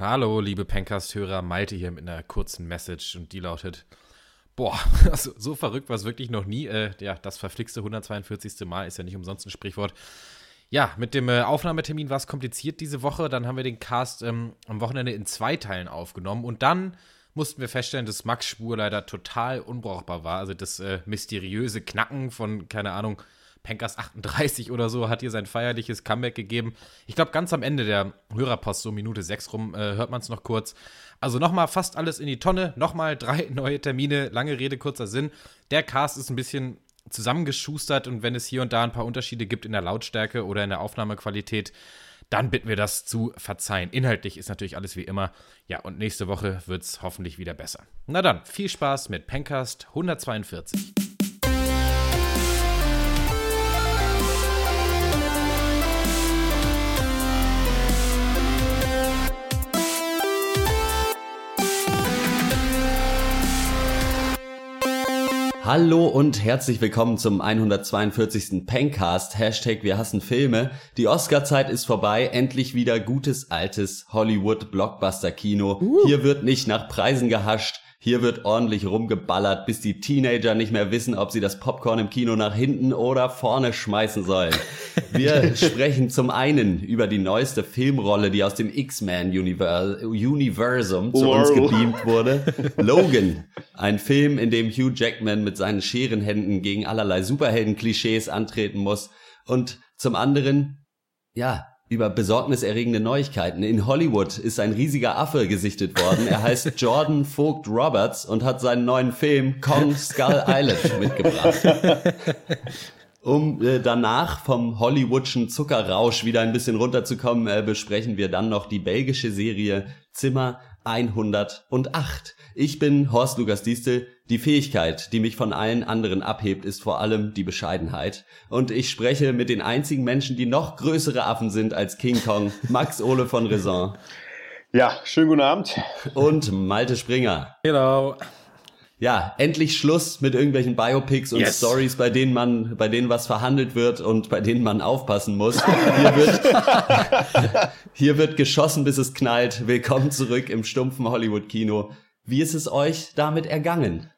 Hallo, liebe Pencast-Hörer, Malte hier mit einer kurzen Message und die lautet: Boah, also so verrückt war es wirklich noch nie. Äh, ja, das verflixte 142. Mal ist ja nicht umsonst ein Sprichwort. Ja, mit dem äh, Aufnahmetermin war es kompliziert diese Woche. Dann haben wir den Cast ähm, am Wochenende in zwei Teilen aufgenommen und dann mussten wir feststellen, dass Max Spur leider total unbrauchbar war. Also das äh, mysteriöse Knacken von, keine Ahnung, Pencast 38 oder so hat hier sein feierliches Comeback gegeben. Ich glaube, ganz am Ende der Hörerpost, so Minute 6 rum, äh, hört man es noch kurz. Also nochmal fast alles in die Tonne, nochmal drei neue Termine, lange Rede, kurzer Sinn. Der Cast ist ein bisschen zusammengeschustert und wenn es hier und da ein paar Unterschiede gibt in der Lautstärke oder in der Aufnahmequalität, dann bitten wir das zu verzeihen. Inhaltlich ist natürlich alles wie immer. Ja, und nächste Woche wird es hoffentlich wieder besser. Na dann, viel Spaß mit Pencast 142. Hallo und herzlich willkommen zum 142. Pencast. Hashtag Wir hassen Filme. Die Oscar-Zeit ist vorbei. Endlich wieder gutes, altes Hollywood-Blockbuster-Kino. Uh. Hier wird nicht nach Preisen gehascht. Hier wird ordentlich rumgeballert, bis die Teenager nicht mehr wissen, ob sie das Popcorn im Kino nach hinten oder vorne schmeißen sollen. Wir sprechen zum einen über die neueste Filmrolle, die aus dem X-Men Universum zu uns gebeamt wurde. Logan, ein Film, in dem Hugh Jackman mit seinen Scherenhänden gegen allerlei Superhelden-Klischees antreten muss. Und zum anderen, ja, über besorgniserregende Neuigkeiten. In Hollywood ist ein riesiger Affe gesichtet worden. Er heißt Jordan Vogt Roberts und hat seinen neuen Film Kong Skull Island mitgebracht. Um äh, danach vom Hollywoodschen Zuckerrausch wieder ein bisschen runterzukommen, äh, besprechen wir dann noch die belgische Serie Zimmer 108. Ich bin Horst Lukas Diestel. Die Fähigkeit, die mich von allen anderen abhebt, ist vor allem die Bescheidenheit. Und ich spreche mit den einzigen Menschen, die noch größere Affen sind als King Kong, Max Ole von Raison. Ja, schönen guten Abend. Und Malte Springer. Hello. Ja, endlich Schluss mit irgendwelchen Biopics und yes. Stories, bei denen man, bei denen was verhandelt wird und bei denen man aufpassen muss. Hier wird, hier wird geschossen, bis es knallt. Willkommen zurück im stumpfen Hollywood-Kino. Wie ist es euch damit ergangen?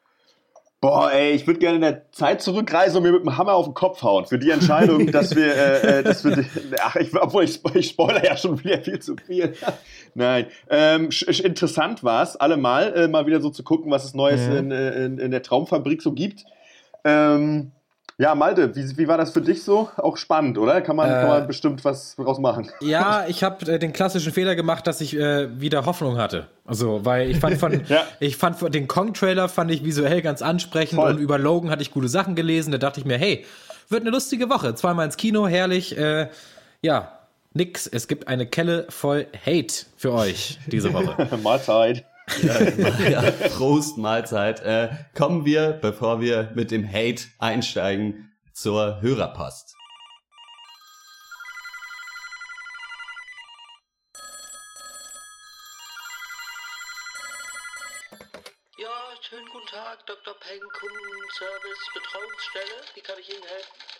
Boah, ey, ich würde gerne in der Zeit zurückreisen und mir mit dem Hammer auf den Kopf hauen für die Entscheidung, dass wir, äh, äh dass wir, ach, ich, obwohl ich, ich spoiler ja schon wieder viel zu viel. Nein, ähm, interessant war es, allemal äh, mal wieder so zu gucken, was es Neues ja. in, äh, in, in, der Traumfabrik so gibt. Ähm, ja, Malte, wie, wie war das für dich so? Auch spannend, oder? Kann man, äh, kann man bestimmt was draus machen? Ja, ich habe äh, den klassischen Fehler gemacht, dass ich äh, wieder Hoffnung hatte. Also, weil ich fand von, ja. ich fand von den Kong-Trailer fand ich visuell ganz ansprechend Voll. und über Logan hatte ich gute Sachen gelesen. Da dachte ich mir, hey, wird eine lustige Woche. Zweimal ins Kino, herrlich. Äh, ja, nix. Es gibt eine Kelle voll Hate für euch diese Woche. Mahlzeit. Ja, ja, Prost, Mahlzeit. Äh, kommen wir, bevor wir mit dem Hate einsteigen, zur Hörerpost. Ja, schönen guten Tag, Dr. Peng, Kundenservice, Betreuungsstelle. Wie kann ich Ihnen helfen?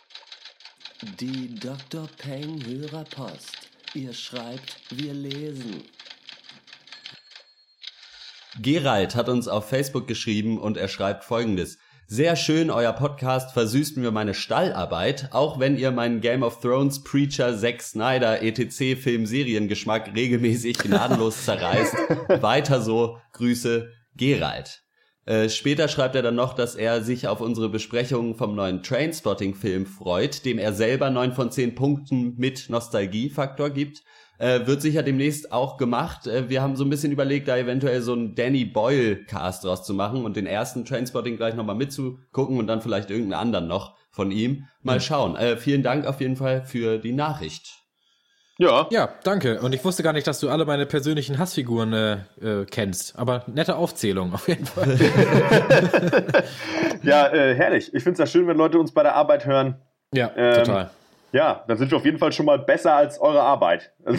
Die Dr. Peng Hörerpost. Ihr schreibt, wir lesen. Gerald hat uns auf Facebook geschrieben und er schreibt folgendes. Sehr schön, euer Podcast versüßt mir meine Stallarbeit, auch wenn ihr meinen Game of Thrones, Preacher, Zack Snyder, etc. Film-Seriengeschmack regelmäßig gnadenlos zerreißt. Weiter so, Grüße, Gerald. Äh, später schreibt er dann noch, dass er sich auf unsere Besprechung vom neuen Trainspotting-Film freut, dem er selber neun von zehn Punkten mit Nostalgiefaktor gibt. Äh, wird sicher demnächst auch gemacht. Äh, wir haben so ein bisschen überlegt, da eventuell so einen Danny Boyle-Cast draus zu machen und den ersten Trainspotting gleich nochmal mitzugucken und dann vielleicht irgendeinen anderen noch von ihm. Mal schauen. Äh, vielen Dank auf jeden Fall für die Nachricht. Ja. Ja, danke. Und ich wusste gar nicht, dass du alle meine persönlichen Hassfiguren äh, äh, kennst. Aber nette Aufzählung auf jeden Fall. ja, äh, herrlich. Ich finde es ja schön, wenn Leute uns bei der Arbeit hören. Ja, ähm, total. Ja, dann sind wir auf jeden Fall schon mal besser als eure Arbeit.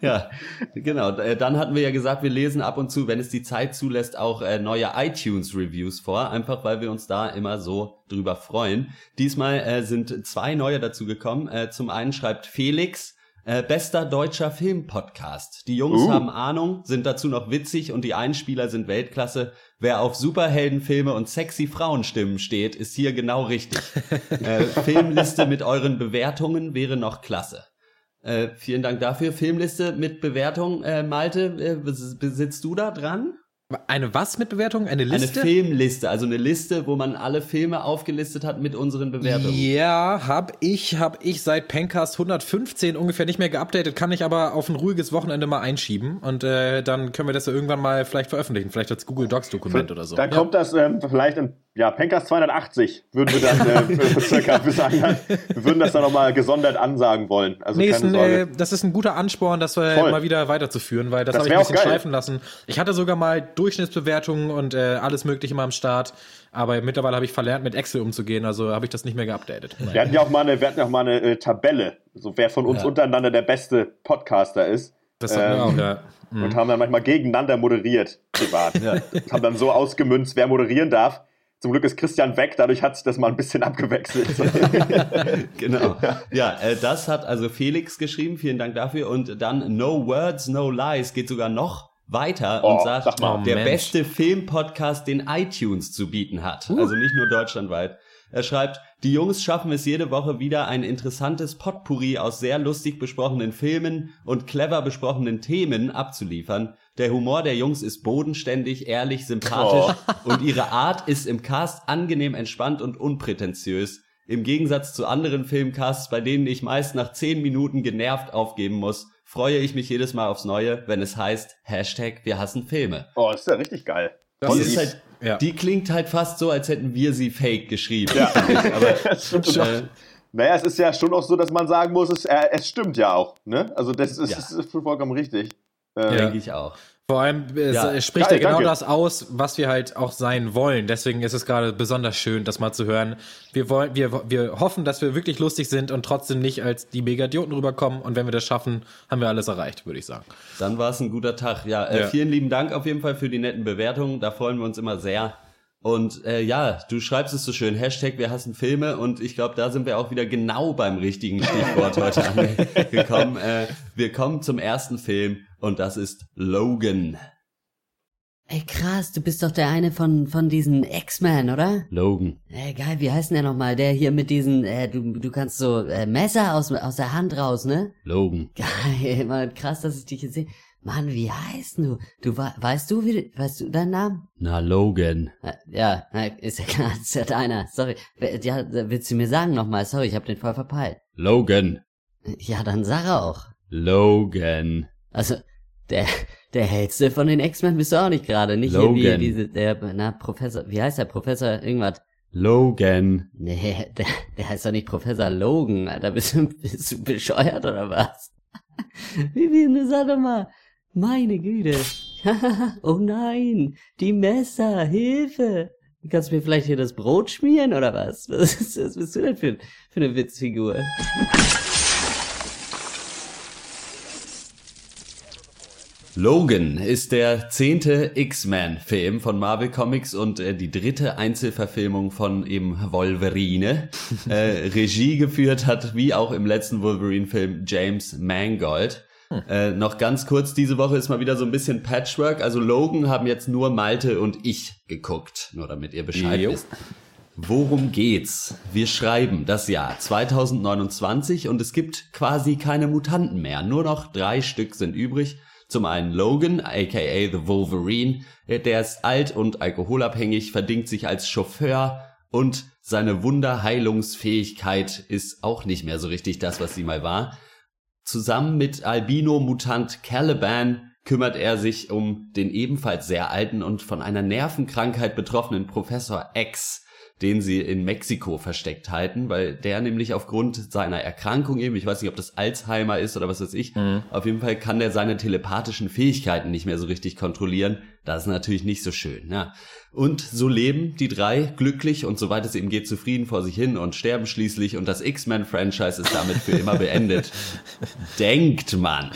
ja, genau. Äh, dann hatten wir ja gesagt, wir lesen ab und zu, wenn es die Zeit zulässt, auch äh, neue iTunes-Reviews vor, einfach weil wir uns da immer so drüber freuen. Diesmal äh, sind zwei neue dazu gekommen. Zum einen schreibt Felix, Äh, bester deutscher Filmpodcast. Die Jungs Uh. haben Ahnung, sind dazu noch witzig und die Einspieler sind Weltklasse. Wer auf Superheldenfilme und sexy Frauenstimmen steht, ist hier genau richtig. äh, Filmliste mit euren Bewertungen wäre noch klasse. Äh, vielen Dank dafür. Filmliste mit Bewertung. Äh, Malte, äh, bes- besitzt du da dran? Eine was mit Bewertung? Eine Liste? Eine Filmliste, also eine Liste, wo man alle Filme aufgelistet hat mit unseren Bewertungen. Ja, hab ich, hab ich seit Pencast 115 ungefähr nicht mehr geupdatet, kann ich aber auf ein ruhiges Wochenende mal einschieben und äh, dann können wir das ja irgendwann mal vielleicht veröffentlichen, vielleicht als Google Docs Dokument oder so. Dann Ja. kommt das ähm, vielleicht in, ja, Pencast 280 würden wir dann äh, circa, wir, sagen wir würden das dann nochmal gesondert ansagen wollen. Also Nächsten, keine äh, Sorge. das ist ein guter Ansporn, das äh, Voll. mal wieder weiterzuführen, weil das, Das habe ich ein bisschen schleifen lassen. Ich hatte sogar mal Durchschnittsbewertungen und äh, alles mögliche mal am Start, aber mittlerweile habe ich verlernt, mit Excel umzugehen, also habe ich das nicht mehr geupdatet. Nein. wir hatten ja auch mal eine, wir hatten ja auch mal eine äh, Tabelle, so wer von uns Ja. untereinander der beste Podcaster ist. Das hatten wir Ähm, auch, ja. Mhm. Und haben dann manchmal gegeneinander moderiert, privat. Haben dann so ausgemünzt, wer moderieren darf. Zum Glück ist Christian weg, dadurch hat sich das mal ein bisschen abgewechselt. Genau. Ja, äh, das hat also Felix geschrieben. Vielen Dank dafür. Und dann No Words, No Lies geht sogar noch weiter Oh, und sagt, sag mal. Der Mensch. beste Filmpodcast, den iTunes zu bieten hat. Also nicht nur deutschlandweit. Er schreibt, die Jungs schaffen es jede Woche wieder ein interessantes Potpourri aus sehr lustig besprochenen Filmen und clever besprochenen Themen abzuliefern. Der Humor der Jungs ist bodenständig, ehrlich, sympathisch und ihre Art ist im Cast angenehm entspannt und unprätentiös. Im Gegensatz zu anderen Filmcasts, bei denen ich meist nach zehn Minuten genervt aufgeben muss, freue ich mich jedes Mal aufs Neue, wenn es heißt, Hashtag wir hassen Filme. oh, ist ja richtig geil. Das Die, ist- halt, ja. die klingt halt fast so, als hätten wir sie fake geschrieben. Ja. Aber Das stimmt schon. äh, Naja, es ist ja schon auch so, dass man sagen muss, es, äh, es stimmt ja auch. Ne? Also das ist, Ja. das ist vollkommen richtig. Äh, denke ich auch. Vor allem äh, Ja. spricht Geil, ja genau danke. das aus, was wir halt auch sein wollen. Deswegen ist es gerade besonders schön, das mal zu hören. Wir wollen, wir, wir hoffen, dass wir wirklich lustig sind und trotzdem nicht als die Megadioten rüberkommen. Und wenn wir das schaffen, haben wir alles erreicht, würde ich sagen. Dann war es ein guter Tag. Ja, äh, Ja. vielen lieben Dank auf jeden Fall für die netten Bewertungen. Da freuen wir uns immer sehr. Und äh, ja, du schreibst es so schön, Hashtag wir hassen Filme und ich glaube, da sind wir auch wieder genau beim richtigen Stichwort heute angekommen. Äh, wir kommen zum ersten Film und das ist Logan. Ey, krass, du bist doch der eine von, von diesen X-Men, oder? Logan. Ey, geil, wie heißt denn der nochmal? Der hier mit diesen, äh, du, du kannst so äh, Messer aus, aus der Hand raus, ne? Logan. Geil, Mann, krass, dass ich dich hier sehe. Mann, wie heißt du? Du wei- weißt du, wie, weißt du deinen Namen? Na, Logan. Äh, Ja, na, ist ja klar, ist ja deiner. Sorry. Ja, willst du mir sagen nochmal? Sorry, ich hab den voll verpeilt. Logan. Ja, dann sag er auch. Logan. Also, der, der hellste von den X-Men bist du auch nicht gerade. Nicht Logan. wie diese, der, na, Professor, wie heißt der? Professor irgendwas? Logan. Nee, der, der heißt doch nicht Professor Logan, Alter. Bist du, bist du bescheuert oder was? Wie, wie, ne, sag doch mal. Meine Güte. oh nein, die Messer, Hilfe. Kannst du mir vielleicht hier das Brot schmieren oder was? Was, ist, was bist du denn für, für eine Witzfigur? Logan ist der zehnte X-Men-Film von Marvel Comics und äh, die dritte Einzelverfilmung von eben Wolverine. äh, Regie geführt hat, wie auch im letzten Wolverine-Film, James Mangold. Äh, noch ganz kurz, diese Woche ist mal wieder so ein bisschen Patchwork. Also Logan haben jetzt nur Malte und ich geguckt, nur damit ihr Bescheid Jo. wisst. Worum geht's? Wir schreiben das Jahr 2029 und es gibt quasi keine Mutanten mehr. Nur noch drei Stück sind übrig. Zum einen Logan, aka The Wolverine. Äh, Der ist alt und alkoholabhängig, verdingt sich als Chauffeur und seine Wunderheilungsfähigkeit ist auch nicht mehr so richtig das, was sie mal war. Zusammen mit Albino-Mutant Caliban kümmert er sich um den ebenfalls sehr alten und von einer Nervenkrankheit betroffenen Professor X, den sie in Mexiko versteckt halten, weil der nämlich aufgrund seiner Erkrankung eben, ich weiß nicht, ob das Alzheimer ist oder was weiß ich, auf jeden Fall kann der seine telepathischen Fähigkeiten nicht mehr so richtig kontrollieren. Das ist natürlich nicht so schön. Ja. Und so leben die drei glücklich und soweit es eben geht zufrieden vor sich hin und sterben schließlich und das X-Men-Franchise ist damit für immer beendet. Denkt man.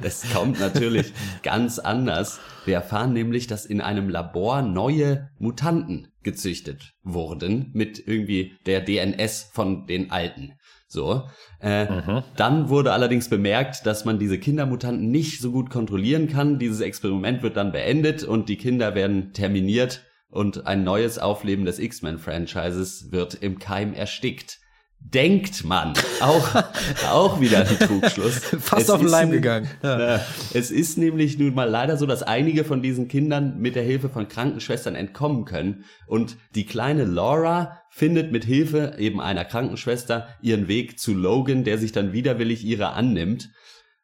Das kommt natürlich ganz anders. Wir erfahren nämlich, dass in einem Labor neue Mutanten gezüchtet wurden mit irgendwie der DNS von den alten. So. Äh, Dann wurde allerdings bemerkt, dass man diese Kindermutanten nicht so gut kontrollieren kann. Dieses Experiment wird dann beendet und die Kinder werden terminiert und ein neues Aufleben des X-Men-Franchises wird im Keim erstickt. Denkt man. Auch, auch wieder ein Trugschluss. Fast Es auf den Leim gegangen. ja. Es ist nämlich nun mal leider so, dass einige von diesen Kindern mit der Hilfe von Krankenschwestern entkommen können. Und die kleine Laura findet mit Hilfe eben einer Krankenschwester ihren Weg zu Logan, der sich dann widerwillig ihrer annimmt.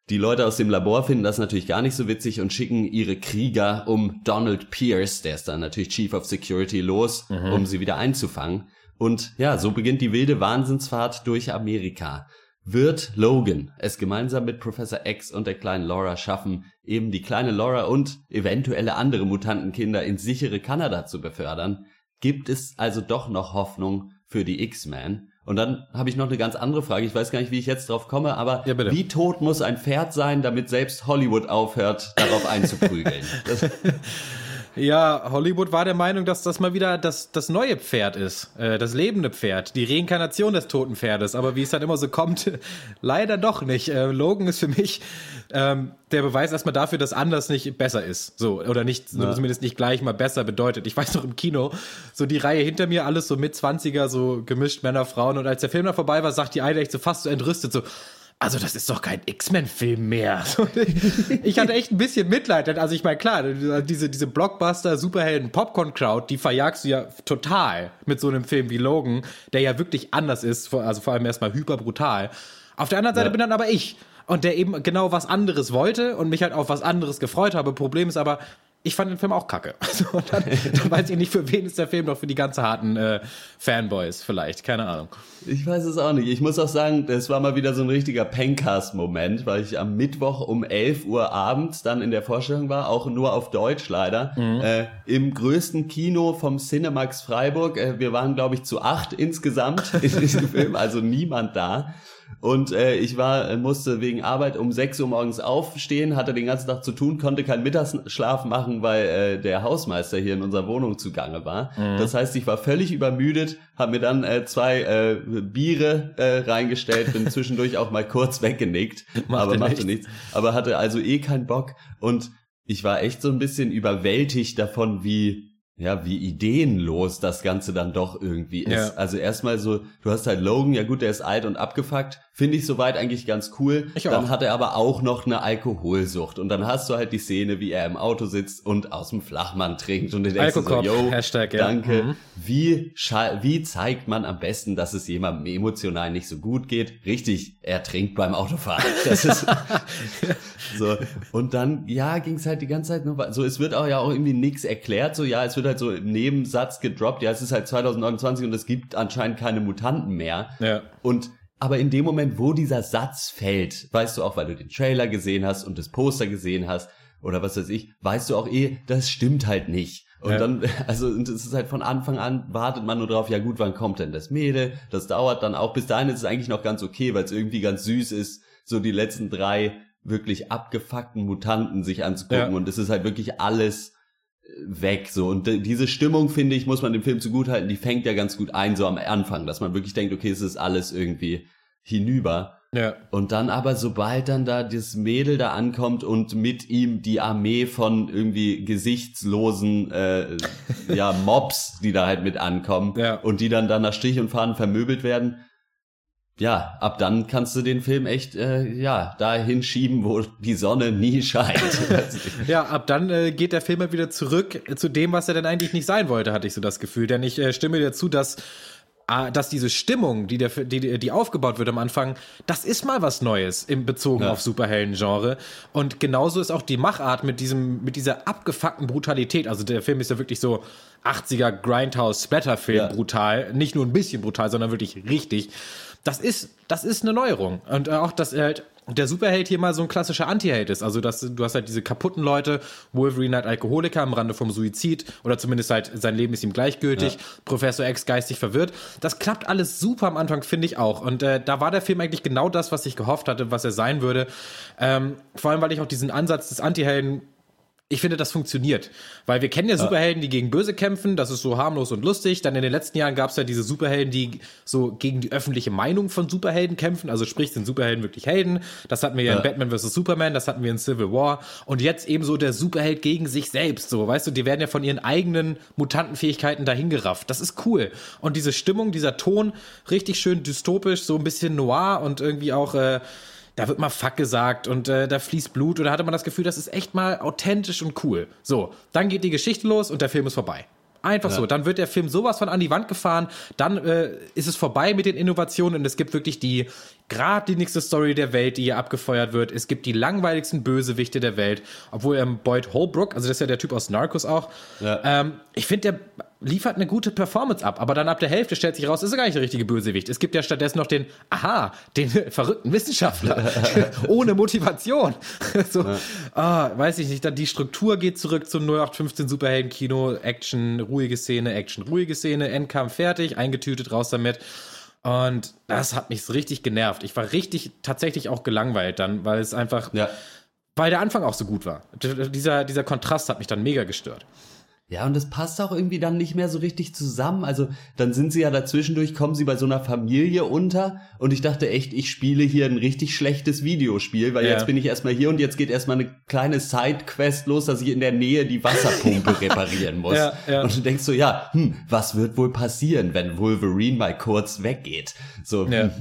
Die Leute aus dem Labor finden das natürlich gar nicht so witzig und schicken ihre Krieger um Donald Pierce, der ist dann natürlich Chief of Security, los, um sie wieder einzufangen. Und ja, so beginnt die wilde Wahnsinnsfahrt durch Amerika. Wird Logan es gemeinsam mit Professor X und der kleinen Laura schaffen, eben die kleine Laura und eventuelle andere Mutantenkinder ins sichere Kanada zu befördern? Gibt es also doch noch Hoffnung für die X-Men? Und dann habe ich noch eine ganz andere Frage. Ich weiß gar nicht, wie ich jetzt drauf komme, aber Ja, wie tot muss ein Pferd sein, damit selbst Hollywood aufhört, darauf einzuprügeln? Das, Ja, Hollywood war der Meinung, dass das mal wieder das, das neue Pferd ist. Äh, das lebende Pferd. Die Reinkarnation des toten Pferdes. Aber wie es dann immer so kommt, leider doch nicht. Äh, Logan ist für mich ähm, der Beweis erstmal dafür, dass anders nicht besser ist. So, oder nicht, zumindest nicht gleich mal besser bedeutet. Ich weiß noch im Kino, so die Reihe hinter mir, alles so mit 20er, so gemischt Männer, Frauen. Und als der Film dann vorbei war, sagt die eine echt so fast so entrüstet, so, also das ist doch kein X-Men-Film mehr. Ich hatte echt ein bisschen Mitleid. Also ich meine, klar, diese, diese Blockbuster, Superhelden, Popcorn-Crowd, die verjagst du ja total mit so einem Film wie Logan, der ja wirklich anders ist, also vor allem erstmal hyperbrutal. Auf der anderen Seite Ja. bin dann aber ich. Und der eben genau was anderes wollte und mich halt auf was anderes gefreut habe. Problem ist aber, ich fand den Film auch kacke. Also, und dann, dann weiß ich nicht, für wen ist der Film, doch für die ganz harten äh, Fanboys vielleicht, keine Ahnung. Ich weiß es auch nicht. Ich muss auch sagen, das war mal wieder so ein richtiger Pencast-Moment, weil ich am Mittwoch um 11 Uhr abends dann in der Vorstellung war, auch nur auf Deutsch leider, äh, im größten Kino vom Cinemax Freiburg. Äh, wir waren, glaube ich, zu acht insgesamt in diesem Film, also niemand da. Und äh, ich war, äh, musste wegen Arbeit um 6 Uhr morgens aufstehen, hatte den ganzen Tag zu tun, konnte keinen Mittagsschlaf machen, weil äh, der Hausmeister hier in unserer Wohnung zugange war. Das heißt, ich war völlig übermüdet, habe mir dann äh, zwei äh, Biere äh, reingestellt, bin zwischendurch auch mal kurz weggenickt, Macht aber machte nichts. nichts. Aber hatte also eh keinen Bock und ich war echt so ein bisschen überwältigt davon, wie ja, wie ideenlos das Ganze dann doch irgendwie ist. Ja. Also erstmal so, du hast halt Logan, ja gut, der ist alt und abgefuckt, finde ich soweit eigentlich ganz cool. Ich dann auch. hat er aber auch noch eine Alkoholsucht und dann hast du halt die Szene, wie er im Auto sitzt und aus dem Flachmann trinkt und du denkst so, yo, Hashtag, ja. danke. Mhm. Wie, wie zeigt man am besten, dass es jemandem emotional nicht so gut geht? Richtig, er trinkt beim Autofahren. Das ist so. Und dann, ja, ging es halt die ganze Zeit nur so. Es wird auch ja auch irgendwie nichts erklärt. So, ja, es wird halt so im Nebensatz gedroppt. Ja, es ist halt 2029 und es gibt anscheinend keine Mutanten mehr. Ja. Und aber in dem Moment, wo dieser Satz fällt, weißt du auch, weil du den Trailer gesehen hast und das Poster gesehen hast oder was weiß ich, weißt du auch eh, das stimmt halt nicht. Und Ja. dann, also und es ist halt von Anfang an, wartet man nur drauf, ja gut, wann kommt denn das Mädel? Das dauert dann auch. Bis dahin ist es eigentlich noch ganz okay, weil es irgendwie ganz süß ist, so die letzten drei wirklich abgefuckten Mutanten sich anzugucken. Ja. Und es ist halt wirklich alles weg so und diese Stimmung finde ich muss man dem Film zugutehalten die fängt ja ganz gut ein so am Anfang dass man wirklich denkt okay es ist alles irgendwie hinüber Ja. und dann aber sobald dann da das Mädel da ankommt und mit ihm die Armee von irgendwie gesichtslosen äh, ja Mobs die da halt mit ankommen Ja. und die dann da nach Strich und Faden vermöbelt werden ja, ab dann kannst du den Film echt, äh, ja, dahin schieben, wo die Sonne nie scheint. Ja, ab dann äh, geht der Film mal wieder zurück äh, zu dem, was er denn eigentlich nicht sein wollte, hatte ich so das Gefühl. Denn ich äh, stimme dir zu, dass ah, dass diese Stimmung, die, der, die, die aufgebaut wird am Anfang, das ist mal was Neues im Bezogen Ja. auf Superhelden-Genre. Und genauso ist auch die Machart mit diesem, mit dieser abgefuckten Brutalität. Also der Film ist ja wirklich so 80er Grindhouse-Splatter-Film Ja. brutal. Nicht nur ein bisschen brutal, sondern wirklich richtig. Das ist, das ist eine Neuerung. Und auch, dass er halt der Superheld hier mal so ein klassischer Anti-Held ist. Also, dass du hast halt diese kaputten Leute, Wolverine halt Alkoholiker am Rande vom Suizid oder zumindest halt sein Leben ist ihm gleichgültig, Professor X geistig verwirrt. Das klappt alles super am Anfang, finde ich auch. Und äh, da war der Film eigentlich genau das, was ich gehofft hatte, was er sein würde. Ähm, vor allem, weil ich auch diesen Ansatz des Anti-Helden ich finde, das funktioniert. Weil wir kennen ja Superhelden, die gegen Böse kämpfen, das ist so harmlos und lustig. Dann in den letzten Jahren gab es ja diese Superhelden, die so gegen die öffentliche Meinung von Superhelden kämpfen. Also sprich, sind Superhelden wirklich Helden? Das hatten wir ja, Ja. in Batman vs. Superman, das hatten wir in Civil War. Und jetzt eben so der Superheld gegen sich selbst. So, weißt du, die werden ja von ihren eigenen Mutantenfähigkeiten dahingerafft. Das ist cool. Und diese Stimmung, dieser Ton, richtig schön dystopisch, so ein bisschen noir und irgendwie auch, äh, da wird mal Fuck gesagt und äh, da fließt Blut und da hatte man das Gefühl, das ist echt mal authentisch und cool. So, dann geht die Geschichte los und der Film ist vorbei. Einfach so. Dann wird der Film sowas von an die Wand gefahren, dann äh, ist es vorbei mit den Innovationen und es gibt wirklich die geradlinigste Story der Welt, die hier abgefeuert wird. Es gibt die langweiligsten Bösewichte der Welt, obwohl ähm, Boyd Holbrook, also das ist ja der Typ aus Narcos auch, Ja. ähm, ich finde, der liefert eine gute Performance ab, aber dann ab der Hälfte stellt sich raus, ist er gar nicht der richtige Bösewicht. Es gibt ja stattdessen noch den, aha, den verrückten Wissenschaftler ohne Motivation. so, ah, weiß ich nicht, dann die Struktur geht zurück zum 0815 Superhelden-Kino, Action, ruhige Szene, Action, ruhige Szene, Endkampf fertig, eingetütet, raus damit. Und das hat mich so richtig genervt. Ich war richtig tatsächlich auch gelangweilt dann, weil es einfach, Ja. weil der Anfang auch so gut war. Dieser, dieser Kontrast hat mich dann mega gestört. Ja, und das passt auch irgendwie dann nicht mehr so richtig zusammen. Also dann sind sie ja dazwischendurch, kommen sie bei so einer Familie unter und ich dachte echt, ich spiele hier ein richtig schlechtes Videospiel, weil Ja. jetzt bin ich erstmal hier und jetzt geht erstmal eine kleine Sidequest los, dass ich in der Nähe die Wasserpumpe reparieren muss. Ja, ja. Und du denkst so, ja, hm, was wird wohl passieren, wenn Wolverine mal kurz weggeht? So, Ja.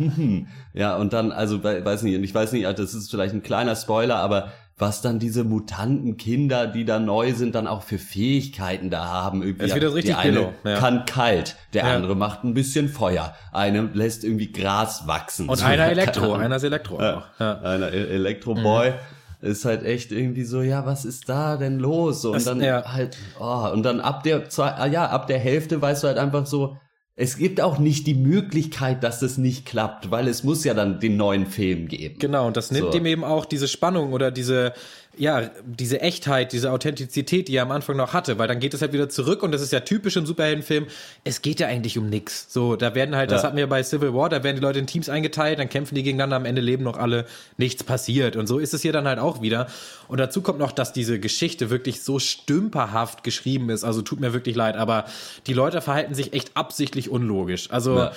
ja, und dann, also we- weiß nicht, und ich weiß nicht, das ist vielleicht ein kleiner Spoiler, aber was dann diese Mutantenkinder, die da neu sind, dann auch für Fähigkeiten da haben. Irgendwie, Das ist wieder so richtig der eine ja. kann kalt, der Ja. andere macht ein bisschen Feuer, eine lässt irgendwie Gras wachsen. Und So, einer Elektro, einer ist Elektro Ja, einer E- Elektroboy. Ist halt echt irgendwie so, ja, was ist da denn los? Und Das- dann ja. halt, oh, und dann ab der zwei, ah, ja, ab der Hälfte weißt du halt einfach so, es gibt auch nicht die Möglichkeit, dass das nicht klappt, weil es muss ja dann den neuen Film geben. Genau, und das nimmt So. ihm eben auch diese Spannung oder diese, ja, diese Echtheit, diese Authentizität, die er am Anfang noch hatte, weil dann geht es halt wieder zurück und das ist ja typisch im Superheldenfilm. Es geht ja eigentlich um nix. So, da werden halt, das Ja. hatten wir bei Civil War, da werden die Leute in Teams eingeteilt, dann kämpfen die gegeneinander, am Ende leben noch alle, nichts passiert. Und so ist es hier dann halt auch wieder. Und dazu kommt noch, dass diese Geschichte wirklich so stümperhaft geschrieben ist. Also tut mir wirklich leid, aber die Leute verhalten sich echt absichtlich unlogisch. Also, Ja.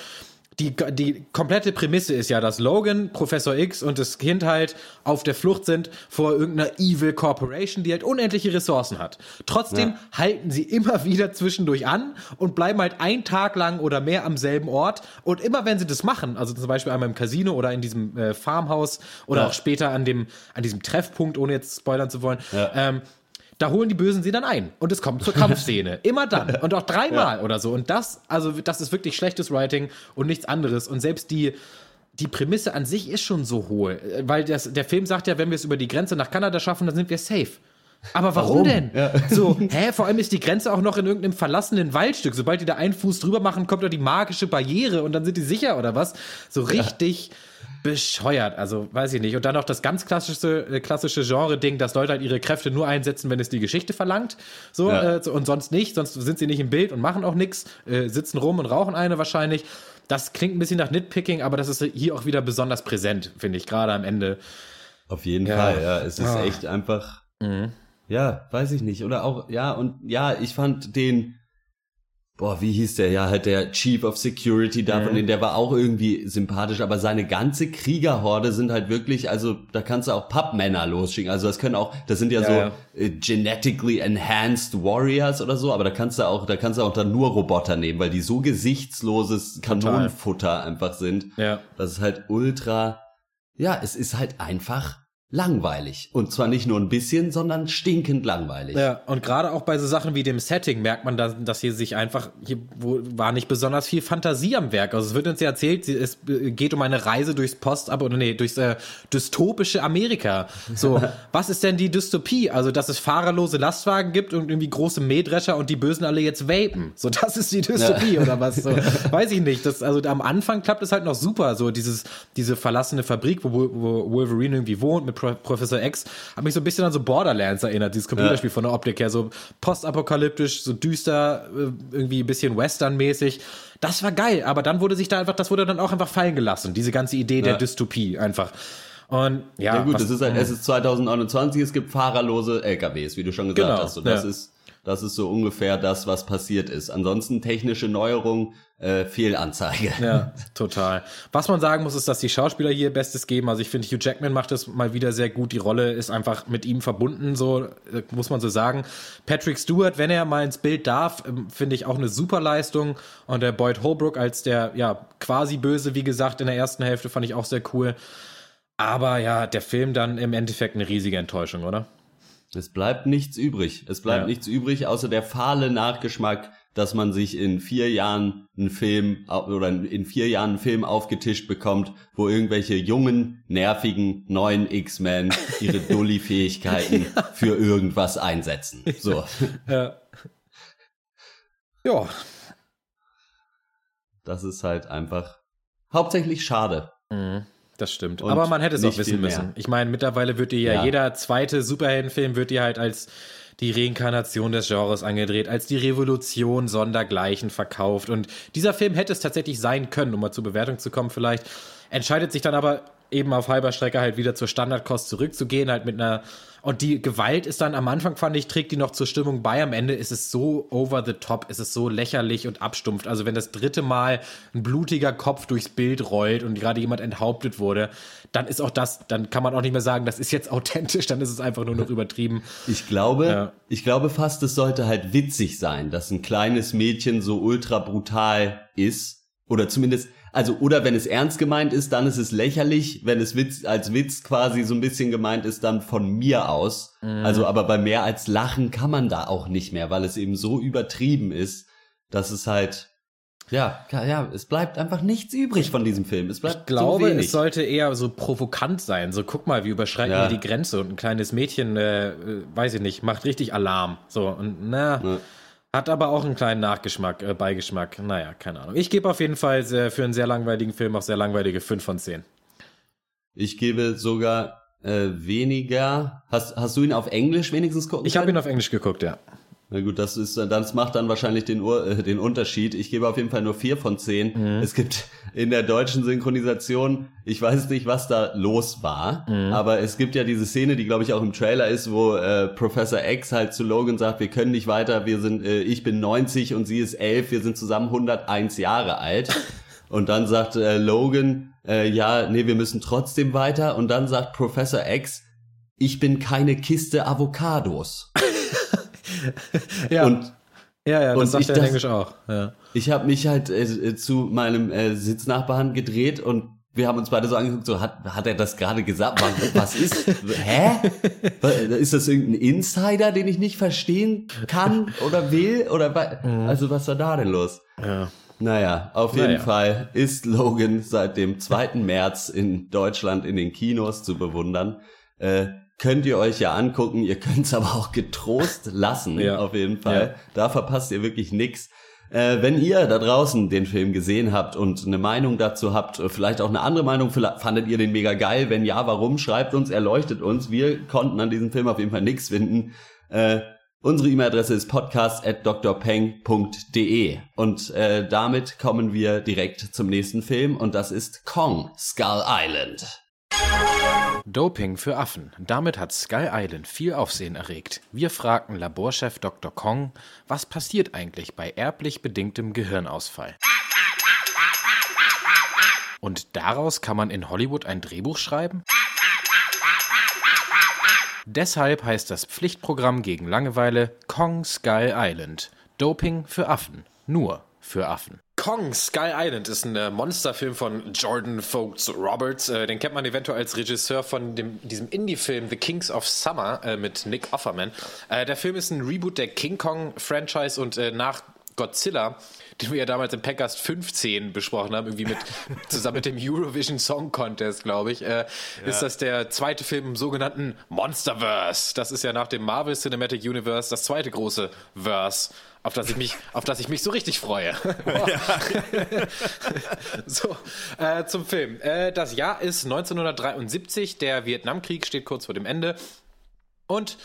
Die, die komplette Prämisse ist ja, dass Logan, Professor X und das Kind halt auf der Flucht sind vor irgendeiner Evil Corporation, die halt unendliche Ressourcen hat. Trotzdem Ja. halten sie immer wieder zwischendurch an und bleiben halt einen Tag lang oder mehr am selben Ort. Und immer wenn sie das machen, also zum Beispiel einmal im Casino oder in diesem äh, Farmhaus oder Ja. auch später an dem, an diesem Treffpunkt, ohne jetzt spoilern zu wollen, Ja. ähm, da holen die Bösen sie dann ein. Und es kommt zur Kampfszene. Immer dann. Und auch dreimal oder so. Und das, also, das ist wirklich schlechtes Writing und nichts anderes. Und selbst die, die Prämisse an sich ist schon so hohl. Äh, Weil das, der Film sagt ja, wenn wir es über die Grenze nach Kanada schaffen, dann sind wir safe. Aber warum, Warum? denn? Ja. So, hä, vor allem ist die Grenze auch noch in irgendeinem verlassenen Waldstück. Sobald die da einen Fuß drüber machen, kommt da die magische Barriere und dann sind die sicher oder was? So richtig bescheuert. Also, weiß ich nicht. Und dann noch das ganz klassische, äh, klassische Genre-Ding, dass Leute halt ihre Kräfte nur einsetzen, wenn es die Geschichte verlangt. So, Ja. äh, und sonst nicht. Sonst sind sie nicht im Bild und machen auch nichts. Äh, sitzen rum und rauchen eine wahrscheinlich. Das klingt ein bisschen nach Nitpicking, aber das ist hier auch wieder besonders präsent, finde ich, gerade am Ende. Auf jeden Ja. Fall, ja. Es ist Ah. echt einfach, Mhm. ja, weiß ich nicht. Oder auch, ja, und ja, ich fand den, boah, wie hieß der? Ja, halt der Chief of Security da, Mhm. von den, der war auch irgendwie sympathisch, aber seine ganze Kriegerhorde sind halt wirklich, also da kannst du auch Pappmänner losschicken. Also das können auch, das sind ja, Ja, so ja. Äh, genetically enhanced Warriors oder so, aber da kannst du auch, da kannst du auch dann nur Roboter nehmen, weil die so gesichtsloses Kanonenfutter einfach sind. Ja. Das ist halt ultra, ja, es ist halt einfach langweilig. Und zwar nicht nur ein bisschen, sondern stinkend langweilig. Ja, und gerade auch bei so Sachen wie dem Setting merkt man, dass, dass hier sich einfach, hier wo, war nicht besonders viel Fantasie am Werk. Also es wird uns ja erzählt, es äh, geht um eine Reise durchs Post, aber nee, durchs äh, dystopische Amerika. So, was ist denn die Dystopie? Also, dass es fahrerlose Lastwagen gibt und irgendwie große Mähdrescher und die Bösen alle jetzt vapen. So, das ist die Dystopie oder was? So, weiß ich nicht. Das, also am Anfang klappt es halt noch super. So dieses, diese verlassene Fabrik, wo, wo Wolverine irgendwie wohnt mit Professor X, hat mich so ein bisschen an so Borderlands erinnert, dieses Computerspiel von der Optik her, so postapokalyptisch, so düster, äh, irgendwie ein bisschen westernmäßig. Das war geil, aber dann wurde sich da einfach, das wurde dann auch einfach fallen gelassen, diese ganze Idee der Ja. Dystopie einfach. Und ja, Ja, gut, was- es ist halt, es ist 2029, es gibt fahrerlose LKWs, wie du schon gesagt Genau, hast. Und das ja. ist, das ist so ungefähr das, was passiert ist. Ansonsten technische Neuerung, äh, Fehlanzeige. Ja, total. Was man sagen muss, ist, dass die Schauspieler hier ihr Bestes geben. Also ich finde, Hugh Jackman macht das mal wieder sehr gut. Die Rolle ist einfach mit ihm verbunden, so äh, muss man so sagen. Patrick Stewart, wenn er mal ins Bild darf, ähm, finde ich auch eine super Leistung. Und der Boyd Holbrook als der, ja, quasi böse, wie gesagt, in der ersten Hälfte fand ich auch sehr cool. Aber ja, der Film dann im Endeffekt eine riesige Enttäuschung, oder? Es bleibt nichts übrig. Es bleibt Ja. nichts übrig, außer der fahle Nachgeschmack, dass man sich in vier Jahren einen Film oder in vier Jahren einen Film aufgetischt bekommt, wo irgendwelche jungen, nervigen, neuen X-Men ihre Dulli-Fähigkeiten für irgendwas einsetzen. So. Ja. Ja. Das ist halt einfach hauptsächlich schade. Mhm, Das stimmt. Und Aber man hätte es auch nicht wissen müssen. Ich meine, mittlerweile wird dir ja, Ja. jeder zweite Superheldenfilm wird dir halt als die Reinkarnation des Genres angedreht, als die Revolution sondergleichen verkauft. Und dieser Film hätte es tatsächlich sein können, um mal zur Bewertung zu kommen vielleicht. Entscheidet sich dann aber eben auf halber Strecke halt wieder zur Standardkost zurückzugehen, halt mit einer und die Gewalt ist dann am Anfang, fand ich, trägt die noch zur Stimmung bei. Am Ende ist es so over the top, ist es so lächerlich und abstumpft. Also wenn das dritte Mal ein blutiger Kopf durchs Bild rollt und gerade jemand enthauptet wurde, dann ist auch das, dann kann man auch nicht mehr sagen, das ist jetzt authentisch, dann ist es einfach nur noch übertrieben. Ich glaube, Ja. ich glaube fast, es sollte halt witzig sein, dass ein kleines Mädchen so ultra brutal ist. Oder zumindest, also, oder wenn es ernst gemeint ist, dann ist es lächerlich. Wenn es Witz, als Witz quasi so ein bisschen gemeint ist, dann von mir aus. Also, aber bei mehr als Lachen kann man da auch nicht mehr, weil es eben so übertrieben ist, dass es halt, ja, ja, es bleibt einfach nichts übrig von diesem Film. Es bleibt Ich glaube, so wenig. es sollte eher so provokant sein. So, guck mal, wie überschreiten Ja. wir die Grenze und ein kleines Mädchen, äh, äh, weiß ich nicht, macht richtig Alarm. So, und na, Ja. Hat aber auch einen kleinen Nachgeschmack, äh, Beigeschmack. Naja, keine Ahnung. Ich gebe auf jeden Fall sehr, für einen sehr langweiligen Film auch sehr langweilige 5 von 10. Ich gebe sogar äh, weniger. Hast, hast du ihn auf Englisch wenigstens gucken Ich habe ihn auf Englisch geguckt, ja. Na gut, das ist, das macht dann wahrscheinlich den, Ur, äh, den Unterschied. Ich gebe auf jeden Fall nur vier von zehn. Mhm. Es gibt in der deutschen Synchronisation, ich weiß nicht, was da los war, Mhm. aber es gibt ja diese Szene, die glaube ich auch im Trailer ist, wo äh, Professor X halt zu Logan sagt, wir können nicht weiter, wir sind, äh, ich bin 90 und sie ist 11, wir sind zusammen 101 Jahre alt. Und dann sagt äh, Logan, äh, ja, nee, wir müssen trotzdem weiter. Und dann sagt Professor X, ich bin keine Kiste Avocados. Ja, Und ja, ja, das und sagt ich er in Englisch auch. Ja. Ich habe mich halt äh, äh, zu meinem äh, Sitznachbarn gedreht und wir haben uns beide so angeguckt, so hat, hat er das gerade gesagt? Was, was ist? Hä? Was- Ist das irgendein Insider, den ich nicht verstehen kann oder will? Oder wa- also was war da denn los? Ja. Naja, auf jeden Naja. Fall ist Logan seit dem 2. März in Deutschland in den Kinos zu bewundern. Äh, könnt ihr euch ja angucken, ihr könnt es aber auch getrost lassen, Ja. auf jeden Fall. Ja. Da verpasst ihr wirklich nix. Äh, wenn ihr da draußen den Film gesehen habt und eine Meinung dazu habt, äh, vielleicht auch eine andere Meinung, fandet ihr den mega geil, wenn ja, warum, schreibt uns, erleuchtet uns. Wir konnten an diesem Film auf jeden Fall nichts finden. Äh, unsere E-Mail-Adresse ist podcast.drpeng.de und äh, damit kommen wir direkt zum nächsten Film und das ist Kong Skull Island. Doping für Affen. Damit hat Skull Island viel Aufsehen erregt. Wir fragten Laborchef Dr. Kong, was passiert eigentlich bei erblich bedingtem Gehirnausfall? Und daraus kann man in Hollywood ein Drehbuch schreiben? Deshalb heißt das Pflichtprogramm gegen Langeweile Kong Skull Island. Doping für Affen. Nur für Affen. Kong Skull Island ist ein äh, Monsterfilm von Jordan Folks Roberts. Äh, den kennt man eventuell als Regisseur von dem, diesem Indie-Film The Kings of Summer äh, mit Nick Offerman. Der Film ist ein Reboot der King Kong-Franchise und nach Godzilla, den wir ja damals im Packcast 15 besprochen haben, irgendwie mit zusammen mit dem Eurovision Song Contest, glaube ich, äh, ist das der zweite Film im sogenannten Monsterverse. Das ist ja nach dem Marvel Cinematic Universe das zweite große Verse, auf das ich mich, auf das ich mich so richtig freue. so, äh, zum Film. Äh, das Jahr ist 1973, der Vietnamkrieg steht kurz vor dem Ende. Und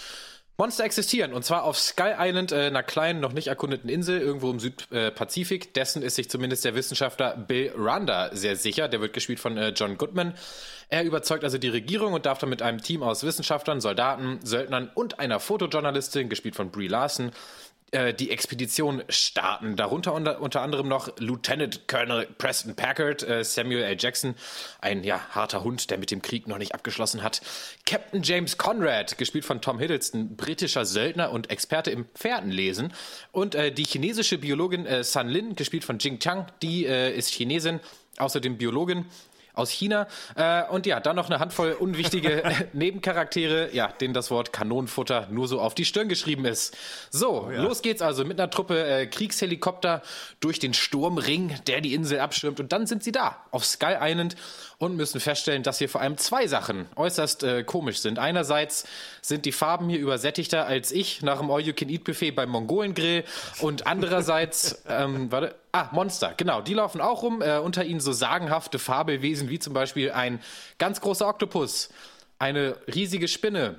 Monster existieren und zwar auf Sky Island, äh, einer kleinen, noch nicht erkundeten Insel irgendwo im Südpazifik. Dessen ist sich zumindest der Wissenschaftler Bill Randa sehr sicher. Der wird gespielt von äh, John Goodman. Er überzeugt also die Regierung und darf dann mit einem Team aus Wissenschaftlern, Soldaten, Söldnern und einer Fotojournalistin, gespielt von Brie Larson, äh, die Expedition starten. Darunter unter, unter anderem noch Lieutenant Colonel Preston Packard, äh, Samuel L. Jackson, ein ja harter Hund, der mit dem Krieg noch nicht abgeschlossen hat. Captain James Conrad, gespielt von Tom Hiddleston, britischer Söldner und Experte im Pferdenlesen. Und äh, die chinesische Biologin äh, San Lin, gespielt von Jing Chang, die äh, ist Chinesin, außerdem Biologin aus China. Äh, und ja, dann noch eine Handvoll unwichtige Nebencharaktere, ja, denen das Wort Kanonenfutter nur so auf die Stirn geschrieben ist. So, ja. los geht's also mit einer Truppe äh, Kriegshelikopter durch den Sturmring, der die Insel abschirmt. Und dann sind sie da, auf Sky Island und müssen feststellen, dass hier vor allem zwei Sachen äußerst äh, komisch sind. Einerseits sind die Farben hier übersättigter als ich nach dem All-You-Can-Eat-Buffet beim Mongolengrill und andererseits, ähm, warte, ah, Monster, genau, die laufen auch rum, äh, unter ihnen so sagenhafte Fabelwesen wie zum Beispiel ein ganz großer Oktopus, eine riesige Spinne,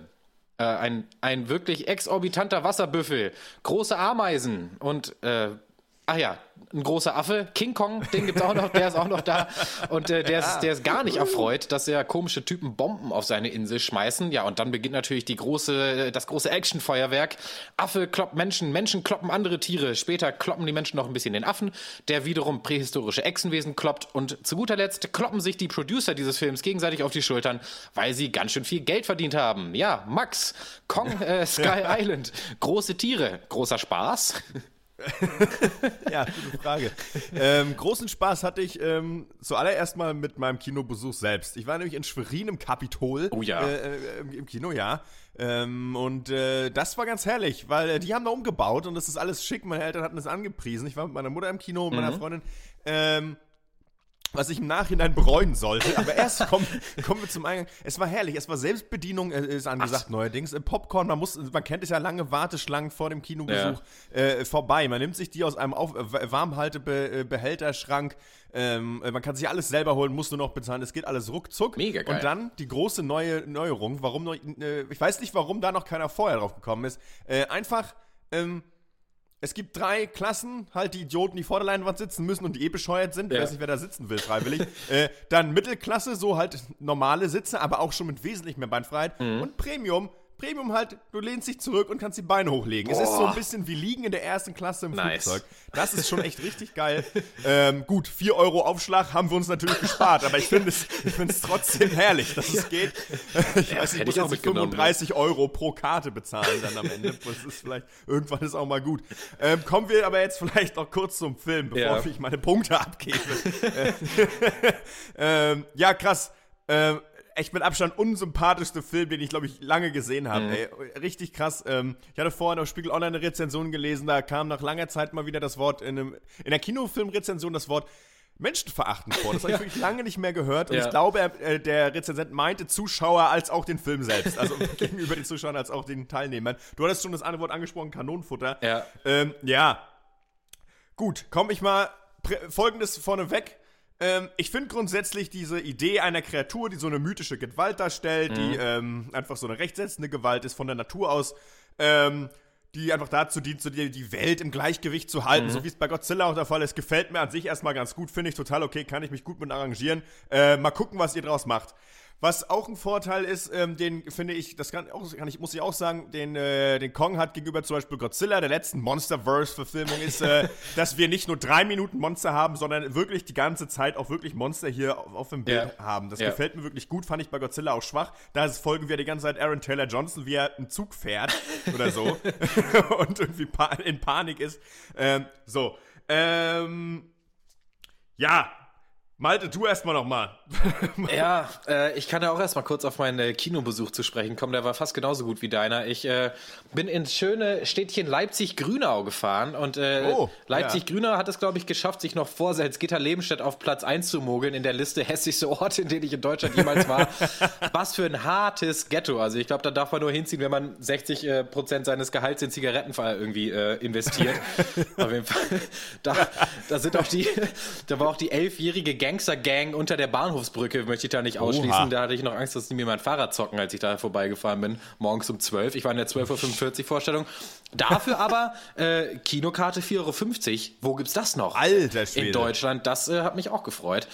äh, ein, ein wirklich exorbitanter Wasserbüffel, große Ameisen und äh, Ach ja, ein großer Affe, King Kong, den gibt's auch noch, der ist auch noch da. Und äh, der, ist, der ist gar nicht erfreut, dass ja komische Typen Bomben auf seine Insel schmeißen. Ja, und dann beginnt natürlich die große, das große Actionfeuerwerk. Affe kloppt Menschen, Menschen kloppen andere Tiere. Später kloppen die Menschen noch ein bisschen den Affen, der wiederum prähistorische Echsenwesen kloppt. Und zu guter Letzt kloppen sich die Producer dieses Films gegenseitig auf die Schultern, weil sie ganz schön viel Geld verdient haben. Ja, Max, Kong, äh, Sky Island, große Tiere, großer Spaß. ja, gute Frage. Ähm, großen Spaß hatte ich ähm, zuallererst mal mit meinem Kinobesuch selbst. Ich war nämlich in Schwerin im Kapitol. Oh ja. Äh, äh, im, Im Kino, ja. Ähm, und äh, das war ganz herrlich, weil äh, die haben da umgebaut und das ist alles schick. Meine Eltern hatten das angepriesen. Ich war mit meiner Mutter im Kino, mit meiner Mhm. Freundin. Ähm, was ich im Nachhinein bereuen sollte. Aber erst kommen, kommen wir zum Eingang. Es war herrlich. Es war Selbstbedienung, äh, ist angesagt neuerdings. Äh, Popcorn, man muss, man kennt es ja lange Warteschlangen vor dem Kinobesuch äh, vorbei. Man nimmt sich die aus einem Auf äh, Warmhaltebehälterschrank. Ähm, äh, man kann sich alles selber holen, muss nur noch bezahlen. Es geht alles ruckzuck. Mega geil. Und dann die große neue Neuerung. Warum noch, ich weiß nicht, warum da noch keiner vorher drauf gekommen ist. Einfach, ähm, es gibt drei Klassen, halt die Idioten, die vor der Leinwand sitzen müssen und die eh bescheuert sind. Ich Ja. weiß nicht, wer da sitzen will, freiwillig. äh, dann Mittelklasse, so halt normale Sitze, aber auch schon mit wesentlich mehr Beinfreiheit. Mhm. Und Premium, Premium halt, du lehnst dich zurück und kannst die Beine hochlegen. Es ist so ein bisschen wie Liegen in der ersten Klasse im Nice. Flugzeug. Das ist schon echt richtig geil. ähm, gut, 4 Euro Aufschlag haben wir uns natürlich gespart, aber ich finde es, ich finde es trotzdem herrlich, dass es geht. Ich weiß, ich hätte muss ich auch jetzt nicht mitgenommen, 35 Euro pro Karte bezahlen dann am Ende. Das ist vielleicht, irgendwann ist auch mal gut. Ähm, kommen wir aber jetzt vielleicht noch kurz zum Film, bevor Ja. ich meine Punkte abgebe. ähm, ja, krass. Ähm, echt mit Abstand unsympathischste Film, den ich, glaube ich, lange gesehen habe. Ey, richtig krass. Ähm, ich hatte vorhin auf Spiegel Online eine Rezension gelesen, da kam nach langer Zeit mal wieder das Wort in, einem, in der Kinofilmrezension das Wort menschenverachtend vor. Das habe ich wirklich lange nicht mehr gehört. Und Ja. ich glaube, er, äh, der Rezensent meinte Zuschauer als auch den Film selbst. Also gegenüber den Zuschauern als auch den Teilnehmern. Du hattest schon das andere Wort angesprochen, Kanonenfutter. Ja. Ähm, ja. Gut, komme ich mal folgendes vorneweg. Ähm, ich finde grundsätzlich diese Idee einer Kreatur, die so eine mythische Gewalt darstellt, die ähm, einfach so eine rechtsetzende Gewalt ist von der Natur aus, ähm, die einfach dazu dient, so die, die Welt im Gleichgewicht zu halten, so wie es bei Godzilla auch der Fall ist. Gefällt mir an sich erstmal ganz gut, finde ich total okay, kann ich mich gut mit arrangieren. Äh, mal gucken, was ihr draus macht. Was auch ein Vorteil ist, ähm, den finde ich, das kann, auch, kann ich, muss ich auch sagen, den, äh, den Kong hat gegenüber zum Beispiel Godzilla, der letzten Monsterverse-Verfilmung, ist, äh, dass wir nicht nur drei Minuten Monster haben, sondern wirklich die ganze Zeit auch wirklich Monster hier auf, auf dem Bild Ja. haben. Das Ja. gefällt mir wirklich gut, fand ich bei Godzilla auch schwach. Da folgen wir die ganze Zeit Aaron Taylor Johnson, wie er einen Zug fährt oder so und irgendwie pa in Panik ist. Ähm, so, ähm, ja, Malte, du erstmal noch mal. Ja, äh, ich kann ja auch erstmal kurz auf meinen äh, Kinobesuch zu sprechen kommen. Der war fast genauso gut wie deiner. Ich äh, bin ins schöne Städtchen Leipzig-Grünau gefahren und äh, Oh, Leipzig-Grünau hat es, glaube ich, geschafft, sich noch vor Salzgitter-Lebenstedt auf Platz 1 zu mogeln in der Liste hässlichste Orte, in denen ich in Deutschland jemals war. Was für ein hartes Ghetto. Also ich glaube, da darf man nur hinziehen, wenn man 60 äh, Prozent seines Gehalts in Zigarettenfall irgendwie äh, investiert. auf jeden Fall. Da, da sind auch die, da war auch die elfjährige Gangster-Gang unter der Bahnhofsbrücke möchte ich da nicht ausschließen. Oha. Da hatte ich noch Angst, dass die mir mein Fahrrad zocken, als ich da vorbeigefahren bin, morgens um 12. Ich war in der 12.45 Uhr Vorstellung. Dafür aber äh, Kinokarte 4,50 Euro. Wo gibt's das noch? Alter Schwede. In Deutschland, das äh, hat mich auch gefreut.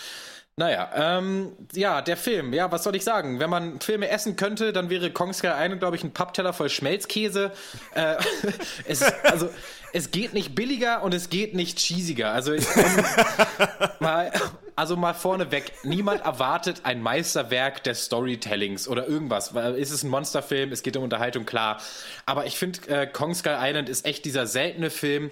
Naja, ähm, ja, der Film, ja, was soll ich sagen? Wenn man Filme essen könnte, dann wäre Kong Sky Island, glaube ich, ein Pappteller voll Schmelzkäse. Äh, es, also, es geht nicht billiger und es geht nicht cheesiger. Also, ich, um, mal, also mal vorneweg, niemand erwartet ein Meisterwerk des Storytellings oder irgendwas. Weil Es ist ein Monsterfilm, es geht um Unterhaltung, klar. Aber ich finde, äh, Kong Sky Island ist echt dieser seltene Film,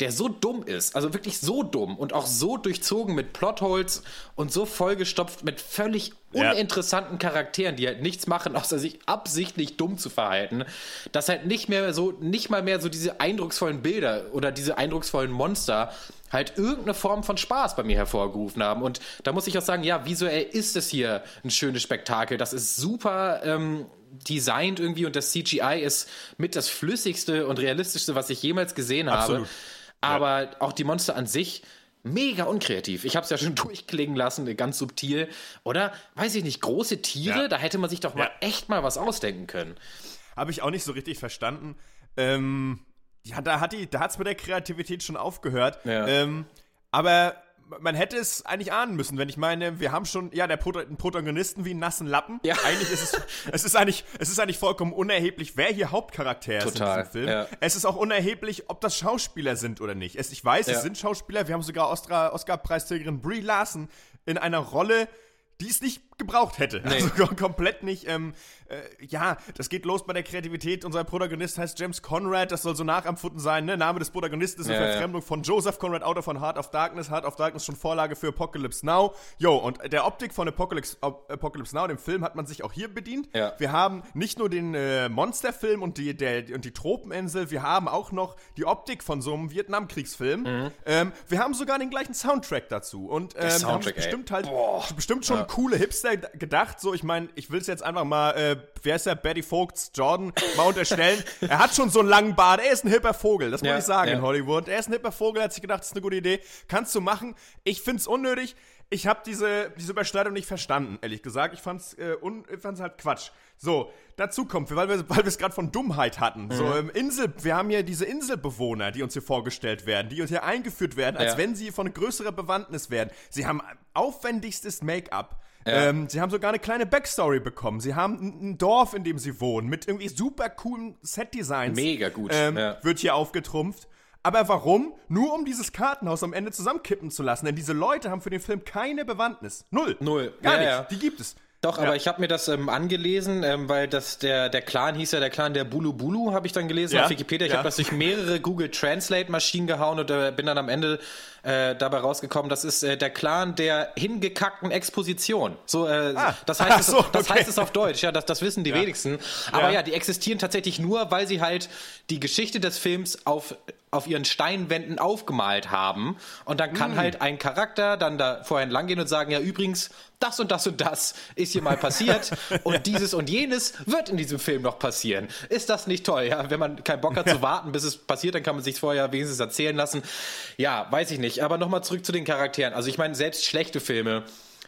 der so dumm ist, also wirklich so dumm und auch so durchzogen mit Plotholes und so vollgestopft mit völlig Ja. uninteressanten Charakteren, die halt nichts machen, außer sich absichtlich dumm zu verhalten, dass halt nicht mehr so, nicht mal mehr so diese eindrucksvollen Bilder oder diese eindrucksvollen Monster halt irgendeine Form von Spaß bei mir hervorgerufen haben. Und da muss ich auch sagen, ja, visuell ist es hier ein schönes Spektakel. Das ist super ähm, designt irgendwie und das CGI ist mit das flüssigste und realistischste, was ich jemals gesehen Absolut. habe. Aber auch die Monster an sich mega unkreativ. Ich habe es ja schon durchklingen lassen, ganz subtil. Oder, weiß ich nicht, große Tiere, Ja. da hätte man sich doch mal Ja. echt mal was ausdenken können. Habe ich auch nicht so richtig verstanden. Ähm, ja, da hat die, da hat's mit der Kreativität schon aufgehört. Ja. Ähm, aber man hätte es eigentlich ahnen müssen, wenn ich meine, wir haben schon, ja, der Prota einen Protagonisten wie einen nassen Lappen. Ja. Eigentlich ist es, es ist eigentlich, es ist eigentlich vollkommen unerheblich, wer hier Hauptcharakter ist Total, in diesem Film. ja. Es ist auch unerheblich, ob das Schauspieler sind oder nicht. Es, ich weiß, Ja. es sind Schauspieler. Wir haben sogar Oscar- Oscar-Preisträgerin Brie Larson in einer Rolle, die es nicht gebraucht hätte. Also kom- komplett nicht. Ähm, äh, ja, das geht los bei der Kreativität. Unser Protagonist heißt James Conrad. Das soll so nachempfunden sein. Ne? Name des Protagonisten ist eine Ja, ja. Verfremdung von Joseph Conrad, Autor von Heart of Darkness. Heart of Darkness schon Vorlage für Apocalypse Now. Jo, und der Optik von Apocalypse, Apocalypse Now, dem Film, hat man sich auch hier bedient. Ja. Wir haben nicht nur den äh, Monsterfilm und die, der, und die Tropeninsel, wir haben auch noch die Optik von so einem Vietnamkriegsfilm. Ähm, wir haben sogar den gleichen Soundtrack dazu. Und ähm, Soundtrack, bestimmt halt bestimmt schon coole Hipster d- gedacht. So, ich meine, ich will es jetzt einfach mal, äh, wer ist der? Betty Vogts Jordan mal unterstellen. er hat schon so einen langen Bart. Er ist ein hipper Vogel, das muss Ja, ich sagen ja. in Hollywood. Er ist ein hipper Vogel, hat sich gedacht, das ist eine gute Idee. Kannst du machen. Ich find's unnötig. Ich habe diese, diese Überschneidung nicht verstanden, ehrlich gesagt. Ich fand's, äh, un, ich fand's halt Quatsch. So, dazu kommt, weil wir weil wir es gerade von Dummheit hatten. So, Mhm. ähm, Insel, wir haben hier diese Inselbewohner, die uns hier vorgestellt werden, die uns hier eingeführt werden, als Ja. wenn sie von größerer Bewandtnis werden. Sie haben aufwendigstes Make-up. Ja. Ähm, sie haben sogar eine kleine Backstory bekommen. Sie haben ein, Dorf, in dem sie wohnen, mit irgendwie super coolen Set-Designs. Mega gut, Ähm, ja. Wird hier aufgetrumpft. Aber warum? Nur um dieses Kartenhaus am Ende zusammenkippen zu lassen. Denn diese Leute haben für den Film keine Bewandtnis. Null. Null. Gar Ja, nicht. Die gibt es. Doch, Ja. aber ich habe mir das ähm, angelesen, ähm, weil das der der Clan hieß ja der Clan der Bulu Bulu, habe ich dann gelesen Ja, auf Wikipedia. Ich ja. habe das durch mehrere Google Translate Maschinen gehauen und äh, bin dann am Ende äh, dabei rausgekommen, das ist äh, der Clan der hingekackten Exposition. So, äh, Ah. das heißt es, so, das okay. heißt es auf Deutsch. Ja, das, das wissen die wenigsten. Aber Ja. ja. die existieren tatsächlich nur, weil sie halt die Geschichte des Films auf auf ihren Steinwänden aufgemalt haben und dann kann halt ein Charakter dann da vorher entlang gehen und sagen, ja übrigens, das und das und das ist hier mal passiert und dieses und jenes wird in diesem Film noch passieren. Ist das nicht toll? Ja, wenn man keinen Bock hat zu warten, bis es passiert, dann kann man sich vorher wenigstens erzählen lassen. Ja, weiß ich nicht. Aber nochmal zurück zu den Charakteren. Also ich meine, selbst schlechte Filme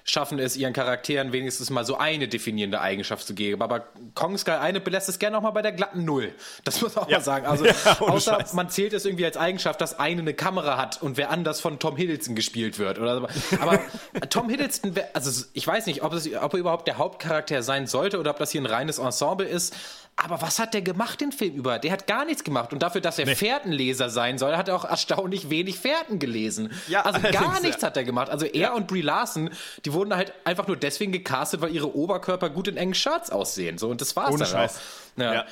schaffen es, ihren Charakteren wenigstens mal so eine definierende Eigenschaft zu geben. Aber Kong Sky eine belässt es gerne auch mal bei der glatten Null. Das muss man auch Ja. mal sagen. Also Ja, außer Scheiß. man zählt es irgendwie als Eigenschaft, dass eine eine Kamera hat und wer anders von Tom Hiddleston gespielt wird. Oder so. Aber Tom Hiddleston, also ich weiß nicht, ob, es, ob er überhaupt der Hauptcharakter sein sollte oder ob das hier ein reines Ensemble ist. Aber was hat der gemacht den Film über? Der hat gar nichts gemacht. Und dafür, dass er Fährtenleser sein soll, hat er auch erstaunlich wenig Fährten gelesen. Ja, also gar nichts ja. hat er gemacht. Also er und Brie Larson, die wurden halt einfach nur deswegen gecastet, weil ihre Oberkörper gut in engen Shirts aussehen. So, und das war's Ohne dann Scheiß. auch. Ja. Ja.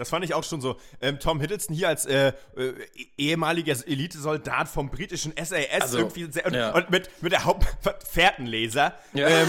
Das fand ich auch schon so. Ähm, Tom Hiddleston hier als äh, äh, ehemaliger Elitesoldat vom britischen SAS Also, irgendwie sehr, und, ja. und mit, mit der Hauptfährtenleser. Ja. Ähm,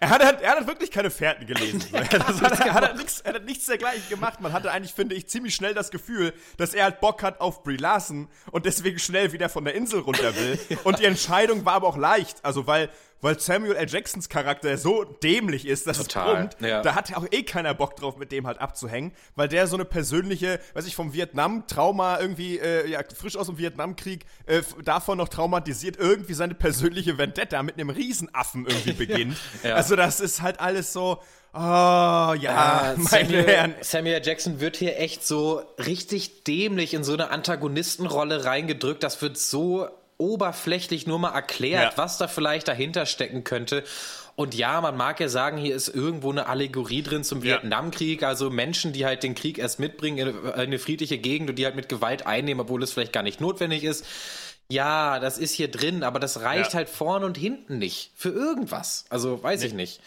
Er hat, er hat wirklich keine Fährten gelesen. Das hat, er, hat er, nichts, er hat nichts dergleichen gemacht. Man hatte eigentlich, finde ich, ziemlich schnell das Gefühl, dass er halt Bock hat auf Brie Larson und deswegen schnell wieder von der Insel runter will. Und die Entscheidung war aber auch leicht. Also, weil weil Samuel L. Jacksons Charakter so dämlich ist, dass Total, es brummt. ja. Da hat auch eh keiner Bock drauf, mit dem halt abzuhängen, weil der so eine persönliche, weiß ich, vom Vietnam-Trauma irgendwie, äh, ja, frisch aus dem Vietnamkrieg, äh, davon noch traumatisiert, irgendwie seine persönliche Vendetta mit einem Riesenaffen irgendwie beginnt. Ja. Also das ist halt alles so, oh, ja, Ah, meine Herren. Samuel, Samuel Jackson wird hier echt so richtig dämlich in so eine Antagonistenrolle reingedrückt. Das wird so oberflächlich nur mal erklärt, Ja. was da vielleicht dahinter stecken könnte. Und ja, man mag ja sagen, hier ist irgendwo eine Allegorie drin zum Ja. Vietnamkrieg, also Menschen, die halt den Krieg erst mitbringen in eine friedliche Gegend und die halt mit Gewalt einnehmen, obwohl es vielleicht gar nicht notwendig ist. Ja, das ist hier drin, aber das reicht Ja. halt vorne und hinten nicht für irgendwas. Also weiß ich nicht.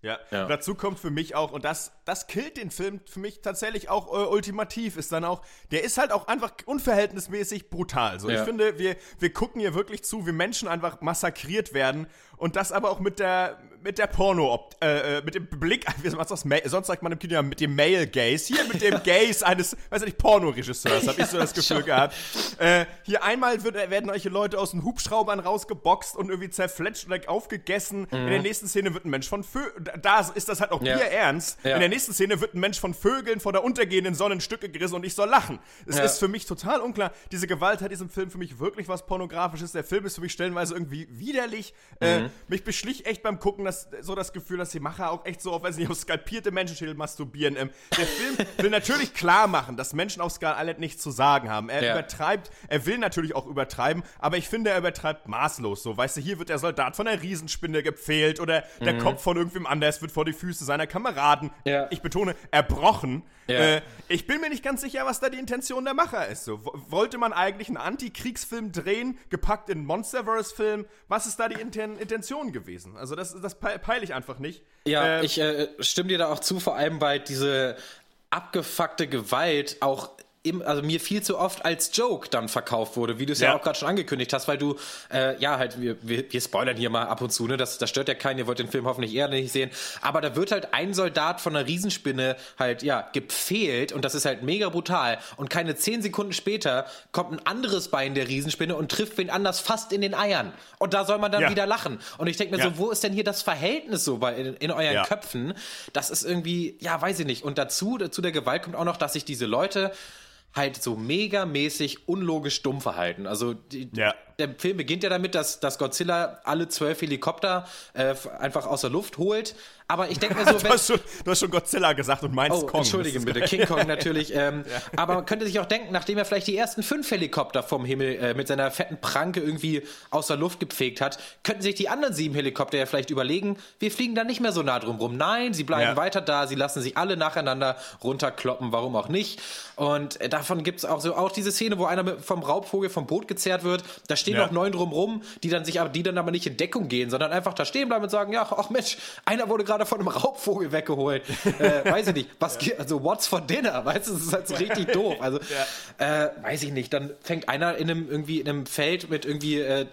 Ja. Ja. dazu kommt für mich auch, und das, das killt den Film für mich tatsächlich auch äh, ultimativ, ist dann auch, der ist halt auch einfach unverhältnismäßig brutal. So, Ja. ich finde, wir, wir gucken hier wirklich zu, wie Menschen einfach massakriert werden und das aber auch mit der, mit der Porno, äh, äh, mit dem Blick, wie sagt das, sonst sagt man im Kino ja mit dem Male Gaze, hier mit dem Gaze eines, weiß ich nicht, Pornoregisseurs, habe ich so das Gefühl gehabt. Äh, hier einmal wird, werden euch Leute aus den Hubschraubern rausgeboxt und irgendwie zerfletscht oder aufgegessen. In der nächsten Szene wird ein Mensch von Vö da ist das halt auch Mhm. Ja. Bier ernst. Ja. In der nächsten Szene wird ein Mensch von Vögeln vor der untergehenden Sonne in Stücke gerissen und ich soll lachen. Es Ja. ist für mich total unklar. Diese Gewalt hat in diesem Film für mich wirklich was Pornografisches. Der Film ist für mich stellenweise irgendwie widerlich. Äh, Mhm. mich beschlich echt beim Gucken das, so das Gefühl, dass die Macher auch echt so auf, weiß nicht, auf skalpierte Menschenschädel masturbieren. Ähm, der Film will natürlich klar machen, dass Menschen auf Skull Island nichts zu sagen haben. Er Ja. übertreibt, er will natürlich auch übertreiben, aber ich finde, er übertreibt maßlos so. Weißt du, hier wird der Soldat von einer Riesenspinne gepfählt oder der Mhm. Kopf von irgendwem anders wird vor die Füße seiner Kameraden, Ja. ich betone, erbrochen. Ja. Äh, ich bin mir nicht ganz sicher, was da die Intention der Macher ist. So, wo- wollte man eigentlich einen Antikriegsfilm drehen, gepackt in einen Monsterverse-Film? Was ist da die Inten Intention gewesen? Also das, das peile ich einfach nicht. Ja, Äh, ich äh, stimme dir da auch zu, vor allem weil diese abgefuckte Gewalt auch also mir viel zu oft als Joke dann verkauft wurde, wie du es ja. Ja. auch gerade schon angekündigt hast, weil du, äh, ja, halt, wir, wir, wir spoilern hier mal ab und zu, ne, das, das stört ja keinen, ihr wollt den Film hoffentlich eher nicht sehen, aber da wird halt ein Soldat von einer Riesenspinne halt, ja, gepfählt und das ist halt mega brutal und keine zehn Sekunden später kommt ein anderes Bein der Riesenspinne und trifft wen anders fast in den Eiern und da soll man dann Ja. wieder lachen und ich denke mir Ja. so, wo ist denn hier das Verhältnis so bei, in, in euren. Köpfen? Das ist irgendwie, ja, weiß ich nicht. Und dazu, zu der Gewalt kommt auch noch, dass sich diese Leute halt so megamäßig unlogisch dumm verhalten. Also die, Ja. der Film beginnt ja damit, dass, dass Godzilla alle zwölf Helikopter äh, einfach aus der Luft holt. Aber ich denke mir so, du, wenn, hast schon, du hast schon Godzilla gesagt und meinst Oh, Kong. entschuldige bitte. King Kong natürlich. Ähm, Aber man könnte sich auch denken, nachdem er vielleicht die ersten fünf Helikopter vom Himmel äh, mit seiner fetten Pranke irgendwie aus der Luft gepfegt hat, könnten sich die anderen sieben Helikopter ja vielleicht überlegen, wir fliegen da nicht mehr so nah drum rum. Nein, sie bleiben Ja. weiter da, sie lassen sich alle nacheinander runterkloppen, warum auch nicht. Und äh, davon gibt es auch so auch diese Szene, wo einer mit, vom Raubvogel vom Boot gezerrt wird. Da stehen Ja. noch neun drumrum, die dann sich aber die dann aber nicht in Deckung gehen, sondern einfach da stehen bleiben und sagen, ja, ach Mensch, einer wurde gerade von einem Raubvogel weggeholt. äh, weiß ich nicht, was gi- also what's for dinner, weißt du, das ist halt so richtig doof. Also äh, weiß ich nicht, dann fängt einer in einem irgendwie in einem Feld mit irgendwie äh,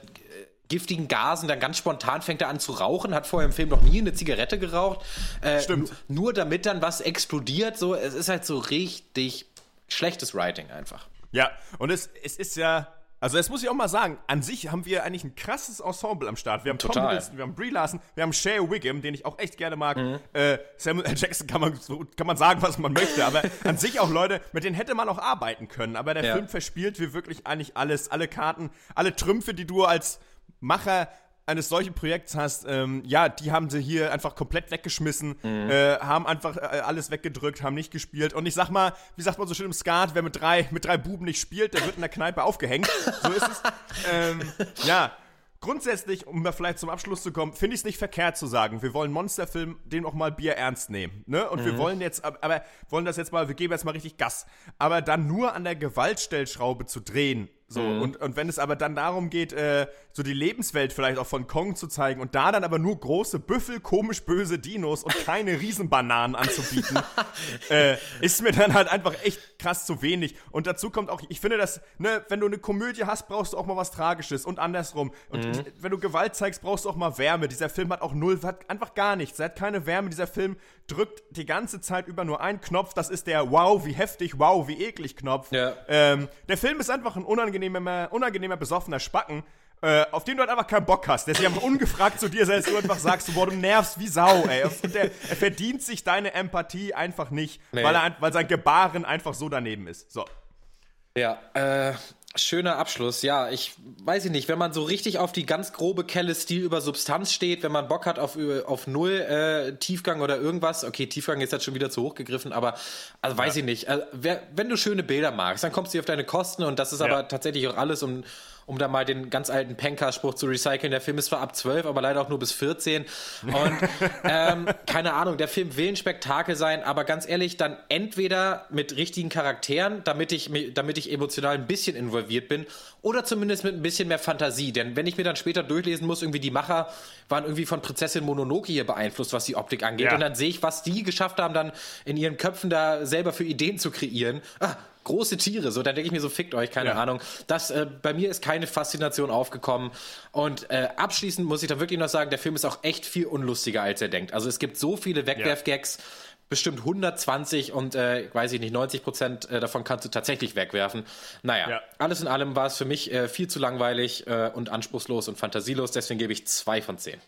giftigen Gasen, dann ganz spontan fängt er an zu rauchen, hat vorher im Film noch nie eine Zigarette geraucht. Äh, Stimmt. nu- Nur damit dann was explodiert, so, es ist halt so richtig schlechtes Writing einfach. Ja, und es, es ist ja, also das muss ich auch mal sagen, an sich haben wir eigentlich ein krasses Ensemble am Start. Wir haben Tom Total. Hiddleston, wir haben Brie Larson, wir haben Shea Wiggum, den ich auch echt gerne mag. Mhm. Äh, Samuel L. Jackson kann man, kann man sagen, was man möchte, aber an sich auch Leute, mit denen hätte man auch arbeiten können. Aber der Ja. Film verspielt wie wirklich eigentlich alles, alle Karten, alle Trümpfe, die du als Macher eines solchen Projekts hast, ähm, ja, die haben sie hier einfach komplett weggeschmissen, Mhm. äh, haben einfach äh, alles weggedrückt, haben nicht gespielt. Und ich sag mal, wie sagt man so schön im Skat, wer mit drei, mit drei Buben nicht spielt, der wird in der Kneipe aufgehängt. So ist es. ähm, ja. Grundsätzlich, um da vielleicht zum Abschluss zu kommen, finde ich es nicht verkehrt zu sagen, wir wollen Monsterfilm, den auch mal Bier ernst nehmen. Ne? Und wir wollen jetzt, aber wollen das jetzt mal, wir geben jetzt mal richtig Gas. Aber dann nur an der Gewaltstellschraube zu drehen, So, Mhm. und, und wenn es aber dann darum geht, äh, so die Lebenswelt vielleicht auch von Kong zu zeigen und da dann aber nur große Büffel, komisch böse Dinos und keine Riesenbananen anzubieten, äh, ist mir dann halt einfach echt krass zu wenig. Und dazu kommt auch, ich finde, dass, ne, wenn du eine Komödie hast, brauchst du auch mal was Tragisches und andersrum. Und Mhm. wenn du Gewalt zeigst, brauchst du auch mal Wärme. Dieser Film hat auch null, hat einfach gar nichts. Er hat keine Wärme. Dieser Film drückt die ganze Zeit über nur einen Knopf. Das ist der Wow, wie heftig, wow, wie eklig Knopf. Ja. Ähm, der Film ist einfach ein unangenehmer, unangenehmer besoffener Spacken. Äh, auf den du halt einfach keinen Bock hast, der sich einfach ungefragt zu dir selbst du einfach sagst, boah, du nervst wie Sau, ey. Und der, er verdient sich deine Empathie einfach nicht, Nee. weil, er, weil sein Gebaren einfach so daneben ist. So. Ja, äh, schöner Abschluss. Ja, ich weiß ich nicht, wenn man so richtig auf die ganz grobe Kelle Stil über Substanz steht, wenn man Bock hat auf, auf null äh, Tiefgang oder irgendwas, okay, Tiefgang ist jetzt schon wieder zu hoch gegriffen, aber also weiß ich nicht. Äh, wer, wenn du schöne Bilder magst, dann kommst du auf deine Kosten und das ist Ja. aber tatsächlich auch alles, um, um da mal den ganz alten Penker-Spruch zu recyceln. Der Film ist zwar ab 12, aber leider auch nur bis 14. Und ähm, keine Ahnung, der Film will ein Spektakel sein, aber ganz ehrlich, dann entweder mit richtigen Charakteren, damit ich, mi- damit ich emotional ein bisschen involviert bin, oder zumindest mit ein bisschen mehr Fantasie. Denn wenn ich mir dann später durchlesen muss, irgendwie die Macher waren irgendwie von Prinzessin Mononoke hier beeinflusst, was die Optik angeht. Ja. Und dann sehe ich, was die geschafft haben, dann in ihren Köpfen da selber für Ideen zu kreieren. Ah, große Tiere, so, dann denke ich mir so, fickt euch, keine Ja. Ahnung. Das, äh, bei mir ist keine Faszination aufgekommen. Und äh, abschließend muss ich da wirklich noch sagen, der Film ist auch echt viel unlustiger, als er denkt. Also es gibt so viele Wegwerfgags, bestimmt 120 und äh, weiß ich nicht, 90 Prozent äh, davon kannst du tatsächlich wegwerfen. Naja, Ja. alles in allem war es für mich äh, viel zu langweilig äh, und anspruchslos und fantasielos, deswegen gebe ich zwei von zehn.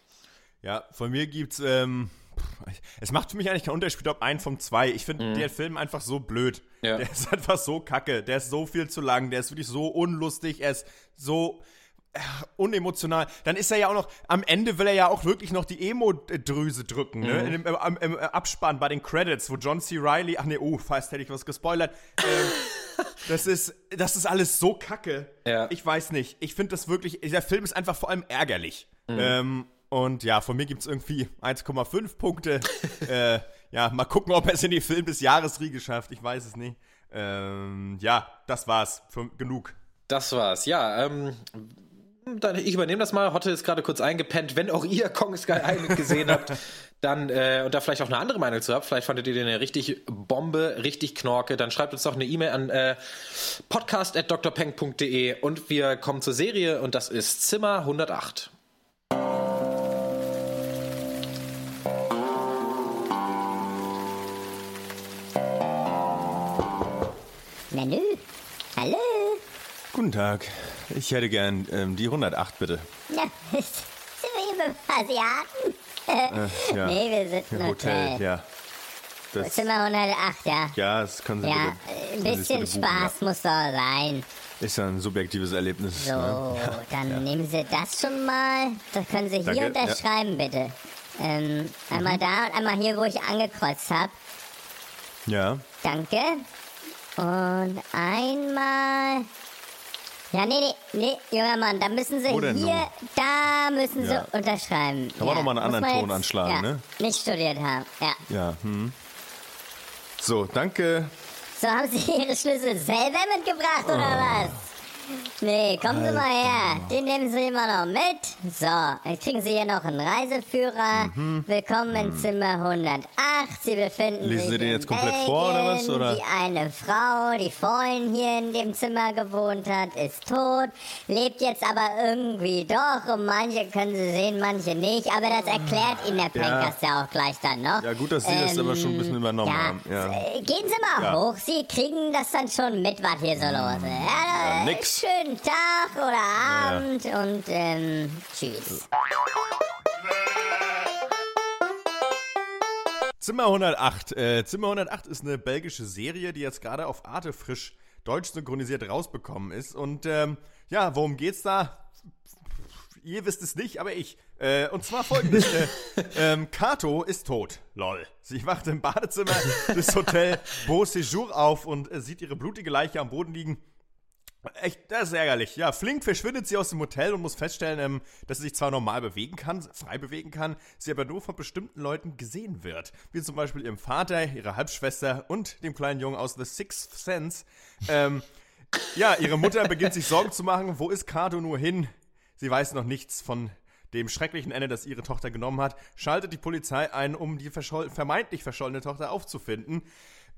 Ja, von mir gibt's, ähm, es macht für mich eigentlich keinen Unterschied, ob ein von zwei. Ich finde der Film einfach so blöd. Mhm. Ja. Der ist einfach so kacke. Der ist so viel zu lang. Der ist wirklich so unlustig. Er ist so äh, unemotional. Dann ist er ja auch noch, am Ende will er ja auch wirklich noch die Emo-Drüse drücken, ne? Mhm. In dem, äh, am- im, Abspann bei den Credits, wo John C. Reilly, ach nee, oh, fast hätte ich was gespoilert. ähm, das ist, das ist alles so kacke. Ja. Ich weiß nicht. Ich finde das wirklich, der Film ist einfach vor allem ärgerlich. Ähm, und ja, von mir gibt es irgendwie 1,5 Punkte. äh, ja, mal gucken, ob er es in die Film des Jahres Riege schafft. Ich weiß es nicht. Ähm, ja, das war's. Für, genug. Das war's, ja. Ähm, dann, ich übernehme das mal. Hotte ist gerade kurz eingepennt. Wenn auch ihr Kong Sky Island gesehen habt, dann äh, und da vielleicht auch eine andere Meinung zu habt, vielleicht fandet ihr den ja richtig Bombe, richtig Knorke, dann schreibt uns doch eine E-Mail an äh, podcast.drpeng.de und wir kommen zur Serie und das ist Zimmer 108. Nanu? Hallo? Guten Tag. Ich hätte gern ähm, die 108, bitte. Na, sind wir hier beim Asiaten? ja. Nee, wir sind Im Hotel, Hotel. ja. Das, Zimmer 108, ja. ja, das können Sie Ja, bitte. ein bisschen bitte buchen, Spaß muss doch sein. Ja. Ist ja ein subjektives Erlebnis. So, Ne? dann nehmen Sie das schon mal. Das können Sie hier Danke, ja. unterschreiben, bitte. Ähm, einmal da und einmal hier, wo ich angekreuzt habe. Ja. Danke. Und einmal. Ja, nee, nee, nee, junger Mann, da müssen Sie hier, nun? da müssen Sie Ja. unterschreiben. Kann man ja. noch mal einen anderen Ton anschlagen, ja, ne? Nicht studiert haben, ja. Ja. Hm. So, danke. So, haben Sie Ihre Schlüssel selber mitgebracht, oder was? Nee, kommen Sie mal her. Den nehmen Sie immer noch mit. So, dann kriegen Sie hier noch einen Reiseführer. Willkommen in Zimmer 108. Sie befinden Mhm. Lesen sich Sie den in jetzt komplett vor, oder was, Belgien. oder? Die eine Frau, die vorhin hier in dem Zimmer gewohnt hat, ist tot. Lebt jetzt aber irgendwie doch. Und manche können Sie sehen, manche nicht. Aber das erklärt Ihnen der Pencast ja. auch gleich dann noch. Ja, gut, dass Sie das aber schon ein bisschen übernommen ja, haben. Ja. Gehen Sie mal Ja. hoch. Sie kriegen das dann schon mit, was hier so los ist. Ja, Ja, nix. Schönen Tag oder Abend und ähm, tschüss. Zimmer 108. Äh, Zimmer 108 ist eine belgische Serie, die jetzt gerade auf Arte frisch deutsch synchronisiert rausbekommen ist. Und ähm, ja, worum geht's da? Ihr wisst es nicht, aber ich. Äh, und zwar folgendes. äh, ähm, Kato ist tot. Lol. Sie wacht im Badezimmer des Hotel Beau Séjour auf und äh, sieht ihre blutige Leiche am Boden liegen. Echt, das ist ärgerlich. Ja, flink verschwindet sie aus dem Hotel und muss feststellen, ähm, dass sie sich zwar normal bewegen kann, frei bewegen kann, sie aber nur von bestimmten Leuten gesehen wird. Wie zum Beispiel ihrem Vater, ihrer Halbschwester und dem kleinen Jungen aus The Sixth Sense. ähm, Ja, ihre Mutter beginnt sich Sorgen zu machen. Wo ist Kato nur hin? Sie weiß noch nichts von dem schrecklichen Ende, das ihre Tochter genommen hat. Schaltet die Polizei ein, um die verscholl vermeintlich verschollene Tochter aufzufinden.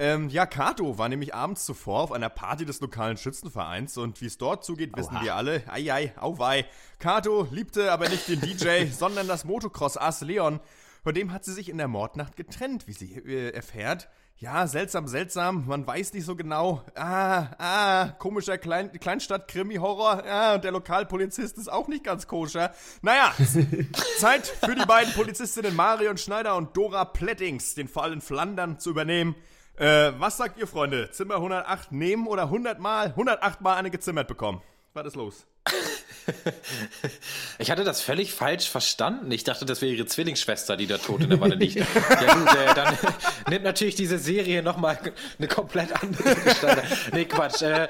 Ähm, ja, Kato war nämlich abends zuvor auf einer Party des lokalen Schützenvereins und wie es dort zugeht, wissen wir alle. Eiei, auwei. Kato liebte aber nicht den DJ, sondern das Motocross-Ass Leon. Von dem hat sie sich in der Mordnacht getrennt, wie sie äh, erfährt. Ja, seltsam, seltsam. Man weiß nicht so genau. Ah, ah, komischer Klein Kleinstadt-Krimi-Horror. Ah, und der Lokalpolizist ist auch nicht ganz koscher. Naja, Zeit für die beiden Polizistinnen Marion Schneider und Dora Plettings, den Fall in Flandern zu übernehmen. Äh, was sagt ihr, Freunde? Zimmer 108 nehmen oder 100 Mal, 108 Mal eine gezimmert bekommen? Was ist los? Ich hatte das völlig falsch verstanden. Ich dachte, das wäre ihre Zwillingsschwester, die da tot in der Wanne liegt. ja gut, äh, dann nimmt natürlich diese Serie nochmal eine komplett andere Gestalt. Nee, Quatsch. Äh,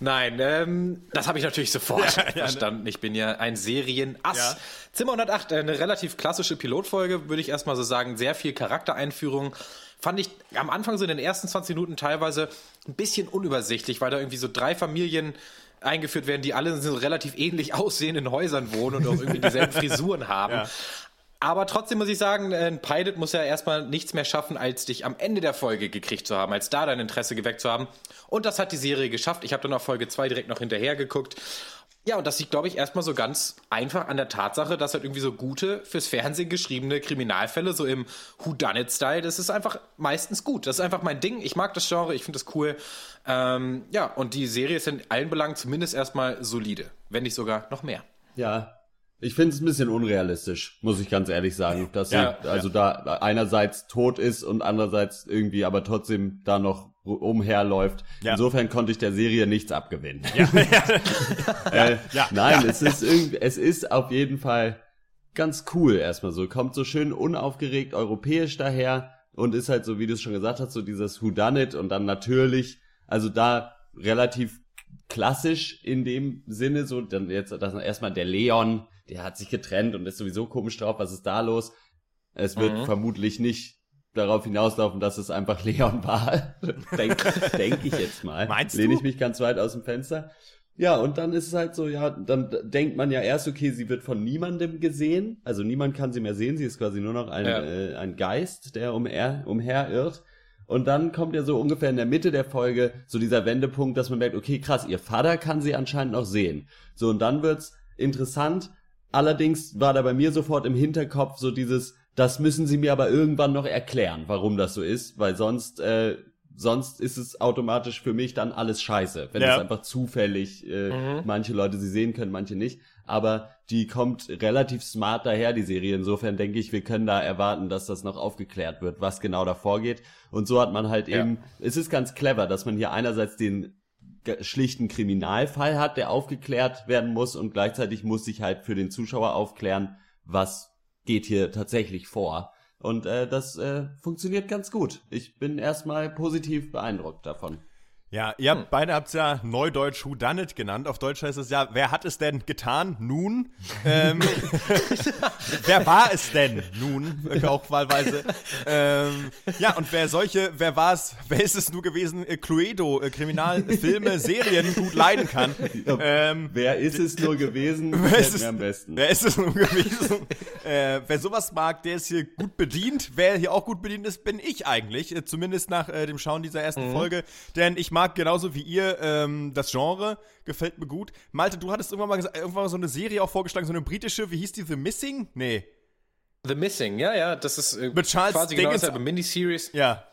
nein, ähm, das habe ich natürlich sofort Ja, ja, ne? verstanden. Ich bin ja ein Serienass. Zimmer 108, äh, eine relativ klassische Pilotfolge, würde ich erstmal so sagen. Sehr viel Charaktereinführung. Fand ich am Anfang so in den ersten 20 Minuten teilweise ein bisschen unübersichtlich, weil da irgendwie so drei Familien eingeführt werden, die alle in so relativ ähnlich aussehenden Häusern wohnen und auch irgendwie dieselben Frisuren haben. Ja. Aber trotzdem muss ich sagen, äh, ein Pilot muss ja erstmal nichts mehr schaffen, als dich am Ende der Folge gekriegt zu haben, als da dein Interesse geweckt zu haben. Und das hat die Serie geschafft. Ich habe dann auf Folge 2 direkt noch hinterher geguckt. Ja, und das liegt, glaube ich, erstmal so ganz einfach an der Tatsache, dass halt irgendwie so gute, fürs Fernsehen geschriebene Kriminalfälle, so im Whodunit-Style, das ist einfach meistens gut. Das ist einfach mein Ding. Ich mag das Genre, ich finde das cool. Ähm, ja, und die Serie ist in allen Belangen zumindest erstmal solide. Wenn nicht sogar noch mehr. Ja. Ich finde es ein bisschen unrealistisch, muss ich ganz ehrlich sagen, dass Ja, sie also da einerseits tot ist und andererseits irgendwie aber trotzdem da noch umherläuft. Ja. Insofern konnte ich der Serie nichts abgewinnen. äh, ja, nein, es ist irgendwie, es ist auf jeden Fall ganz cool erstmal so. Kommt so schön unaufgeregt europäisch daher und ist halt so, wie du es schon gesagt hast, so dieses Whodunit und dann natürlich, also da relativ klassisch in dem Sinne, so dann jetzt das erstmal der Leon, der hat sich getrennt und ist sowieso komisch drauf, was ist da los? Es wird Mhm. vermutlich nicht darauf hinauslaufen, dass es einfach Leon war. Denke denk ich jetzt mal. Meinst Lehne du? ich mich ganz weit aus dem Fenster. Ja, und dann ist es halt so, ja, dann denkt man ja erst, okay, sie wird von niemandem gesehen. Also niemand kann sie mehr sehen. Sie ist quasi nur noch ein, Ja. äh, ein Geist, der umher, umherirrt. Und dann kommt ja so ungefähr in der Mitte der Folge so dieser Wendepunkt, dass man merkt, okay, krass, ihr Vater kann sie anscheinend noch sehen. So, und dann wird's interessant. Allerdings war da bei mir sofort im Hinterkopf so dieses, das müssen sie mir aber irgendwann noch erklären, warum das so ist, weil sonst, äh, sonst ist es automatisch für mich dann alles scheiße, wenn Ja. es einfach zufällig äh, manche Leute sie sehen können, manche nicht. Aber die kommt relativ smart daher, die Serie. Insofern denke ich, wir können da erwarten, dass das noch aufgeklärt wird, was genau da vorgeht. Und so hat man halt Ja. eben, es ist ganz clever, dass man hier einerseits den schlichten Kriminalfall hat, der aufgeklärt werden muss und gleichzeitig muss sich halt für den Zuschauer aufklären, was geht hier tatsächlich vor. Und äh, das äh, funktioniert ganz gut. Ich bin erstmal positiv beeindruckt davon. Ja, ihr habt, beide habt ja Neudeutsch Who Done It genannt. Auf Deutsch heißt es ja, wer hat es denn getan? Nun. Ähm, wer war es denn nun? Äh, Auch wahlweise. Ähm, ja, und wer solche, wer war es, wer ist es nur gewesen? Äh, Cluedo, äh, Kriminalfilme, Serien gut leiden kann. Ähm, Wer ist es nur gewesen? Wer ist es, am besten. Wer ist es nun gewesen? äh, wer sowas mag, der ist hier gut bedient. Wer hier auch gut bedient ist, bin ich eigentlich. Äh, zumindest nach äh, dem Schauen dieser ersten Folge. Denn ich mag genauso wie ihr ähm, das Genre. Gefällt mir gut. Malte, du hattest irgendwann mal, gesagt, irgendwann mal so eine Serie auch vorgeschlagen, so eine britische, wie hieß die, The Missing? Nee. The Missing, ja, ja, das ist äh, Mit Charles quasi genau Dickens- dasselbe Miniseries. Ja.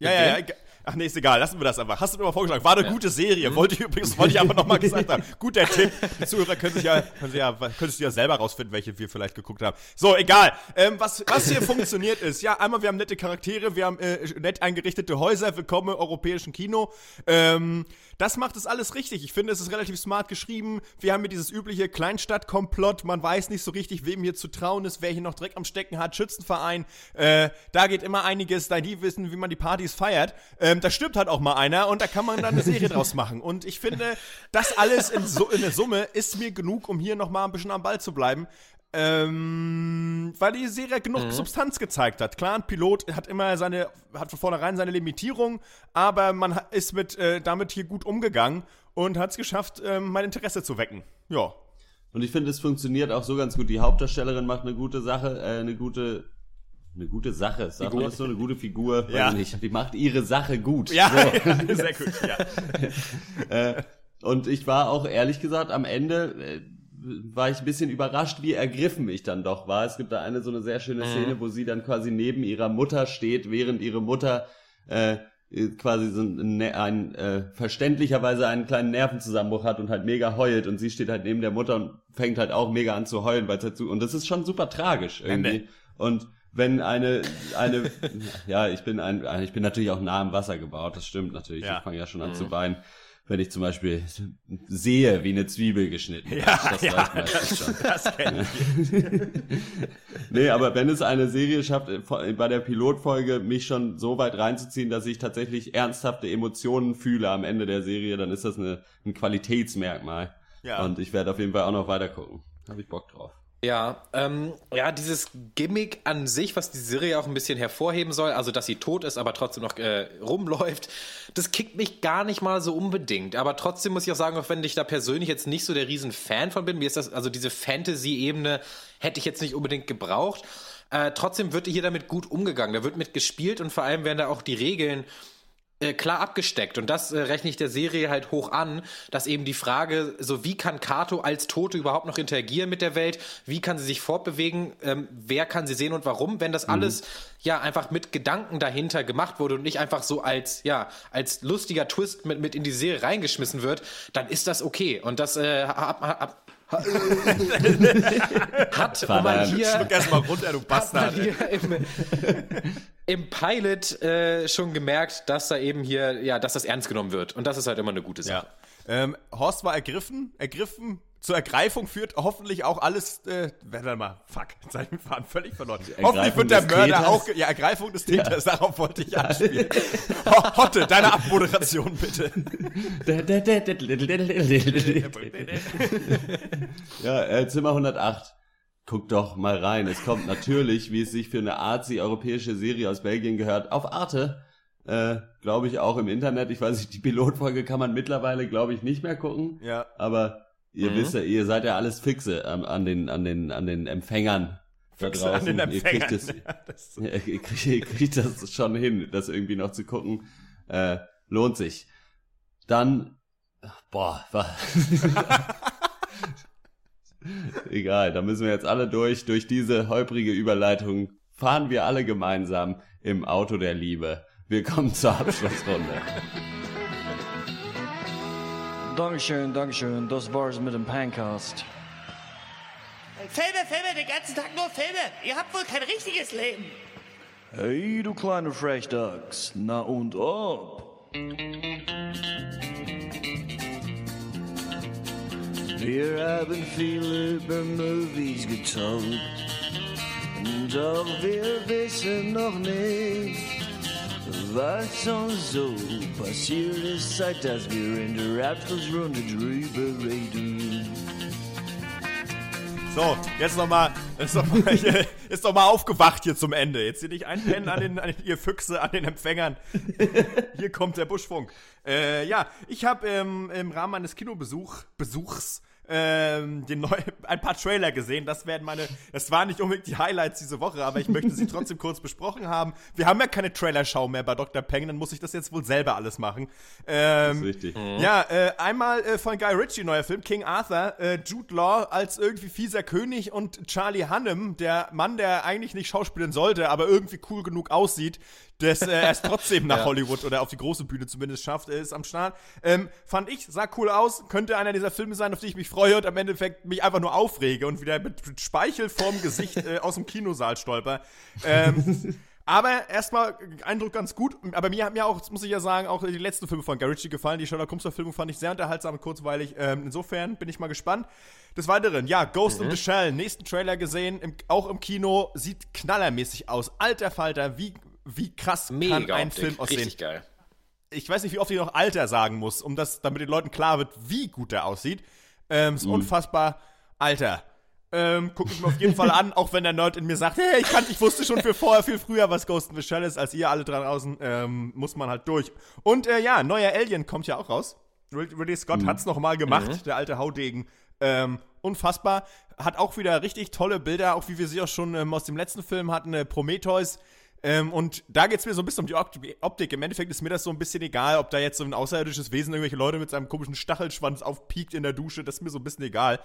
Ja, ja, ja. Ach nee, ist egal, lassen wir das einfach. Hast du mir mal vorgeschlagen. War eine gute Serie. Wollte ich übrigens, wollte ich aber nochmal gesagt haben. Guter Tipp. Die Zuhörer können sich ja, können sich ja, können sich ja selber rausfinden, welche wir vielleicht geguckt haben. So, egal. Ähm, was, was hier funktioniert ist, ja, einmal, wir haben nette Charaktere, wir haben äh, nett eingerichtete Häuser, willkommen im europäischen Kino. Ähm, das macht es alles richtig. Ich finde, es ist relativ smart geschrieben. Wir haben hier dieses übliche Kleinstadtkomplott. Man weiß nicht so richtig, wem hier zu trauen ist, wer hier noch Dreck am Stecken hat. Schützenverein. Äh, da geht immer einiges, da die wissen, wie man die Partys feiert. Ähm, da stirbt halt auch mal einer und da kann man dann eine Serie draus machen. Und ich finde, das alles in, so, in der Summe ist mir genug, um hier noch mal ein bisschen am Ball zu bleiben. Ähm, weil die Serie genug Substanz gezeigt hat. Klar, ein Pilot hat immer seine, hat von vornherein seine Limitierung, aber man ist mit, äh, damit hier gut umgegangen und hat es geschafft, ähm, mein Interesse zu wecken. Ja. Und ich finde, es funktioniert auch so ganz gut. Die Hauptdarstellerin macht eine gute Sache, äh, eine gute, eine gute Sache. Sagt man das so, eine gute Figur? Weiß Ja. ich nicht. Die macht ihre Sache gut. Ja, So. ja sehr gut, ja. Und ich war auch ehrlich gesagt am Ende äh, war ich ein bisschen überrascht, wie ergriffen ich dann doch war. Es gibt da eine so eine sehr schöne Szene, wo sie dann quasi neben ihrer Mutter steht, während ihre Mutter äh, äh, quasi so ein, ein, ein äh, verständlicherweise einen kleinen Nervenzusammenbruch hat und halt mega heult und sie steht halt neben der Mutter und fängt halt auch mega an zu heulen, weil halt so und das ist schon super tragisch irgendwie. nee. Und wenn eine eine ja, ich bin ein ich bin natürlich auch nah am Wasser gebaut, das stimmt natürlich. Ja. Ich fange ja schon an zu weinen wenn ich zum Beispiel sehe, wie eine Zwiebel geschnitten wird. Ja, das ja, meistens schon. Das kenn ich. Nee, aber wenn es eine Serie schafft, äh, bei der Pilotfolge mich schon so weit reinzuziehen, dass ich tatsächlich ernsthafte Emotionen fühle am Ende der Serie, dann ist das eine, ein Qualitätsmerkmal. Ja. Und ich werde auf jeden Fall auch noch weiter gucken. Habe ich Bock drauf. Ja, ähm, ja, dieses Gimmick an sich, was die Serie auch ein bisschen hervorheben soll, also dass sie tot ist, aber trotzdem noch äh, rumläuft, das kickt mich gar nicht mal so unbedingt. Aber trotzdem muss ich auch sagen, auch wenn ich da persönlich jetzt nicht so der riesen Fan von bin, mir ist das, also diese Fantasy-Ebene hätte ich jetzt nicht unbedingt gebraucht. Äh, trotzdem wird hier damit gut umgegangen. Da wird mit gespielt und vor allem werden da auch die Regeln klar abgesteckt. Und das äh, rechne ich der Serie halt hoch an, dass eben die Frage, so wie kann Kato als Tote überhaupt noch interagieren mit der Welt? Wie kann sie sich fortbewegen? Ähm, wer kann sie sehen und warum? Wenn das alles ja einfach mit Gedanken dahinter gemacht wurde und nicht einfach so als, ja, als lustiger Twist mit, mit in die Serie reingeschmissen wird, dann ist das okay. Und das äh, hab, hab, hat man hier Schluck erstmal runter, du Bastard. im, im Pilot äh, schon gemerkt, dass da eben hier, ja, dass das ernst genommen wird. Und das ist halt immer eine gute Sache. Ja. Ähm, Horst war ergriffen, ergriffen. Zur Ergreifung führt hoffentlich auch alles. Äh, warte mal, fuck, jetzt hab ich den Faden völlig verloren. Hoffentlich wird der Mörder Täters? auch. Ja, Ergreifung des Täters, darauf wollte ich anspielen. Ho- Hotte, deine Abmoderation bitte. Ja, äh, Zimmer 108. Guck doch mal rein. Es kommt natürlich, wie es sich für eine Arzi-europäische Serie aus Belgien gehört, auf Arte. Äh, glaube ich auch im Internet. Ich weiß nicht, die Pilotfolge kann man mittlerweile, glaube ich, nicht mehr gucken. Ja. Aber ihr Mhm. wisst ja, ihr seid ja alles fixe am- an den, an den, an den Empfängern da Fixe draußen. an Ihr kriegt es, Ja, das- ja, ihr, kriegt, ihr kriegt das schon hin, das irgendwie noch zu gucken. Äh, lohnt sich. Dann, boah, wa- egal, da müssen wir jetzt alle durch. Durch diese holprige Überleitung fahren wir alle gemeinsam im Auto der Liebe. Willkommen zur Abschlussrunde. Dankeschön, Dankeschön. Das war's mit dem Pancast. Filme, Filme, den ganzen Tag nur Filme. Ihr habt wohl kein richtiges Leben. Hey, du kleine Frechdachs. Na und ob? Wir haben viel über Movies getalkt. Doch wir wissen noch nicht, was uns so passiert ist, seit dass wir in der Abschlussrunde drüber reden. So, jetzt nochmal, ist hier- ist noch mal aufgewacht hier zum Ende. Jetzt hier nicht einpennen an den, an den, ihr Füchse, an den Empfängern. Hier kommt der Buschfunk. Äh, ja, ich habe ähm, im Rahmen meines Kinobesuch, Besuchs, ähm, den neu, ein paar Trailer gesehen. Das werden meine, das waren nicht unbedingt die Highlights diese Woche, aber ich möchte sie trotzdem kurz besprochen haben. Wir haben ja keine Trailerschau mehr bei Dr. Peng, dann muss ich das jetzt wohl selber alles machen. Ähm, Das ist richtig. ja, äh, einmal äh, von Guy Ritchie, neuer Film, King Arthur, äh, Jude Law als irgendwie fieser König und Charlie Hunnam, der Mann, der eigentlich nicht schauspielen sollte, aber irgendwie cool genug aussieht, dass äh, er es trotzdem nach Hollywood oder auf die große Bühne zumindest schafft, äh, ist am Start. Ähm, fand ich, sah cool aus, könnte einer dieser Filme sein, auf die ich mich freue und am Endeffekt mich einfach nur aufrege und wieder mit, mit Speichel vorm Gesicht äh, aus dem Kinosaal stolper. Ähm, aber erstmal Eindruck ganz gut. Aber mir hat mir auch, das muss ich ja sagen, auch die letzten Filme von Ritchie gefallen. Die Sherlock Holmes-Verfilmung fand ich sehr unterhaltsam und kurzweilig. Ähm, insofern bin ich mal gespannt. Des Weiteren, ja, Ghost in the Shell, nächsten Trailer gesehen, im, auch im Kino, sieht knallermäßig aus. Alter Falter, wie, wie krass Mega kann ein Optik, Film aussehen. Richtig geil. Ich weiß nicht, wie oft ich noch Alter sagen muss, um das, damit den Leuten klar wird, wie gut der aussieht. Ähm, ist unfassbar. Alter. Ähm, guck ich mir auf jeden Fall an, auch wenn der Nerd in mir sagt, hey, ich, kann, ich wusste schon viel vorher, viel früher, was Ghost in the Shell ist, als ihr alle draußen, ähm, muss man halt durch. Und äh, ja, neuer Alien kommt ja auch raus. Ridley Scott Mhm. hat's noch mal gemacht, der alte Haudegen. Ähm, unfassbar. Hat auch wieder richtig tolle Bilder, auch wie wir sie auch schon ähm, aus dem letzten Film hatten, äh, Prometheus. Ähm, und da geht's mir so ein bisschen um die Opt- Optik. Im Endeffekt ist mir das so ein bisschen egal, ob da jetzt so ein außerirdisches Wesen irgendwelche Leute mit seinem komischen Stachelschwanz aufpiekt in der Dusche. Das ist mir so ein bisschen egal.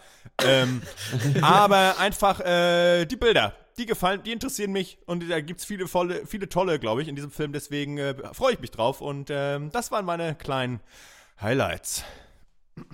ähm, aber einfach äh, die Bilder, die gefallen, die interessieren mich. Und da gibt's viele, volle, viele tolle, glaube ich, in diesem Film. Deswegen äh, freue ich mich drauf. Und ähm, das waren meine kleinen Highlights.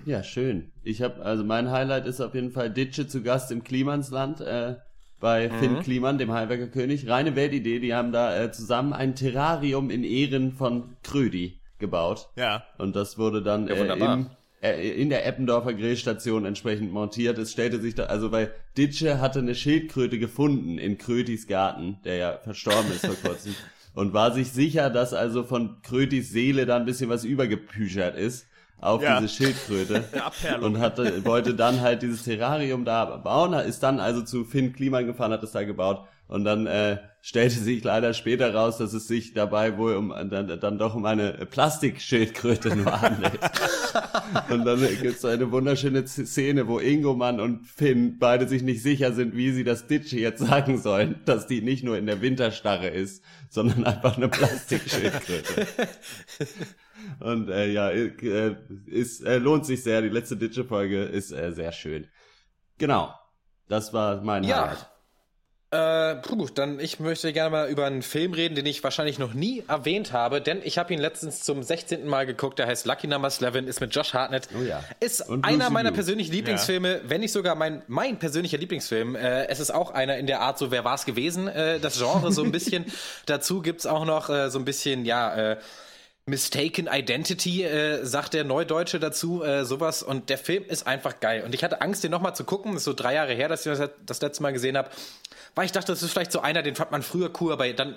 Ja, schön. Ich habe, also mein Highlight ist auf jeden Fall Ditsche zu Gast im Klimansland äh, bei Mhm. Finn Kliman, dem Heimwerker König. Reine Weltidee, die haben da äh, zusammen ein Terrarium in Ehren von Krödi gebaut. Ja. Und das wurde dann Ja, äh, im, äh, in der Eppendorfer Grillstation entsprechend montiert. Es stellte sich da, also weil Ditsche hatte eine Schildkröte gefunden in Krötis Garten, der ja verstorben ist vor kurzem. Und war sich sicher, dass also von Krötis Seele da ein bisschen was übergepüschert ist auf Ja. diese Schildkröte. Und hatte, wollte dann halt dieses Terrarium da bauen, ist dann also zu Finn Kliman gefahren, hat es da gebaut. Und dann äh, stellte sich leider später raus, dass es sich dabei wohl um dann, dann doch um eine Plastikschildkröte nur handelt. und dann gibt's eine wunderschöne Szene, wo Ingoman und Finn beide sich nicht sicher sind, wie sie das Ditsche jetzt sagen sollen, dass die nicht nur in der Winterstarre ist, sondern einfach eine Plastikschildkröte. Und äh, ja, äh, ist, äh, lohnt sich sehr. Die letzte Ditsche-Folge ist äh, sehr schön. Genau. Das war mein Ja. Highlight. Äh, puh, dann ich möchte gerne mal über einen Film reden, den ich wahrscheinlich noch nie erwähnt habe, denn ich habe ihn letztens zum 16. Mal geguckt, der heißt Lucky Number 11, ist mit Josh Hartnett. Oh ja. Ist Und einer meiner Liu. persönlichen Lieblingsfilme, wenn nicht sogar mein, mein persönlicher Lieblingsfilm. Äh, es ist auch einer in der Art, so wer war's gewesen, äh, das Genre so ein bisschen. Dazu gibt's auch noch äh, so ein bisschen, ja, äh, Mistaken Identity, äh, sagt der Neudeutsche dazu, äh, sowas. Und der Film ist einfach geil. Und ich hatte Angst, den nochmal zu gucken. Das ist so drei Jahre her, dass ich das, das letzte Mal gesehen habe. Weil ich dachte, das ist vielleicht so einer, den fand man früher cool, aber dann,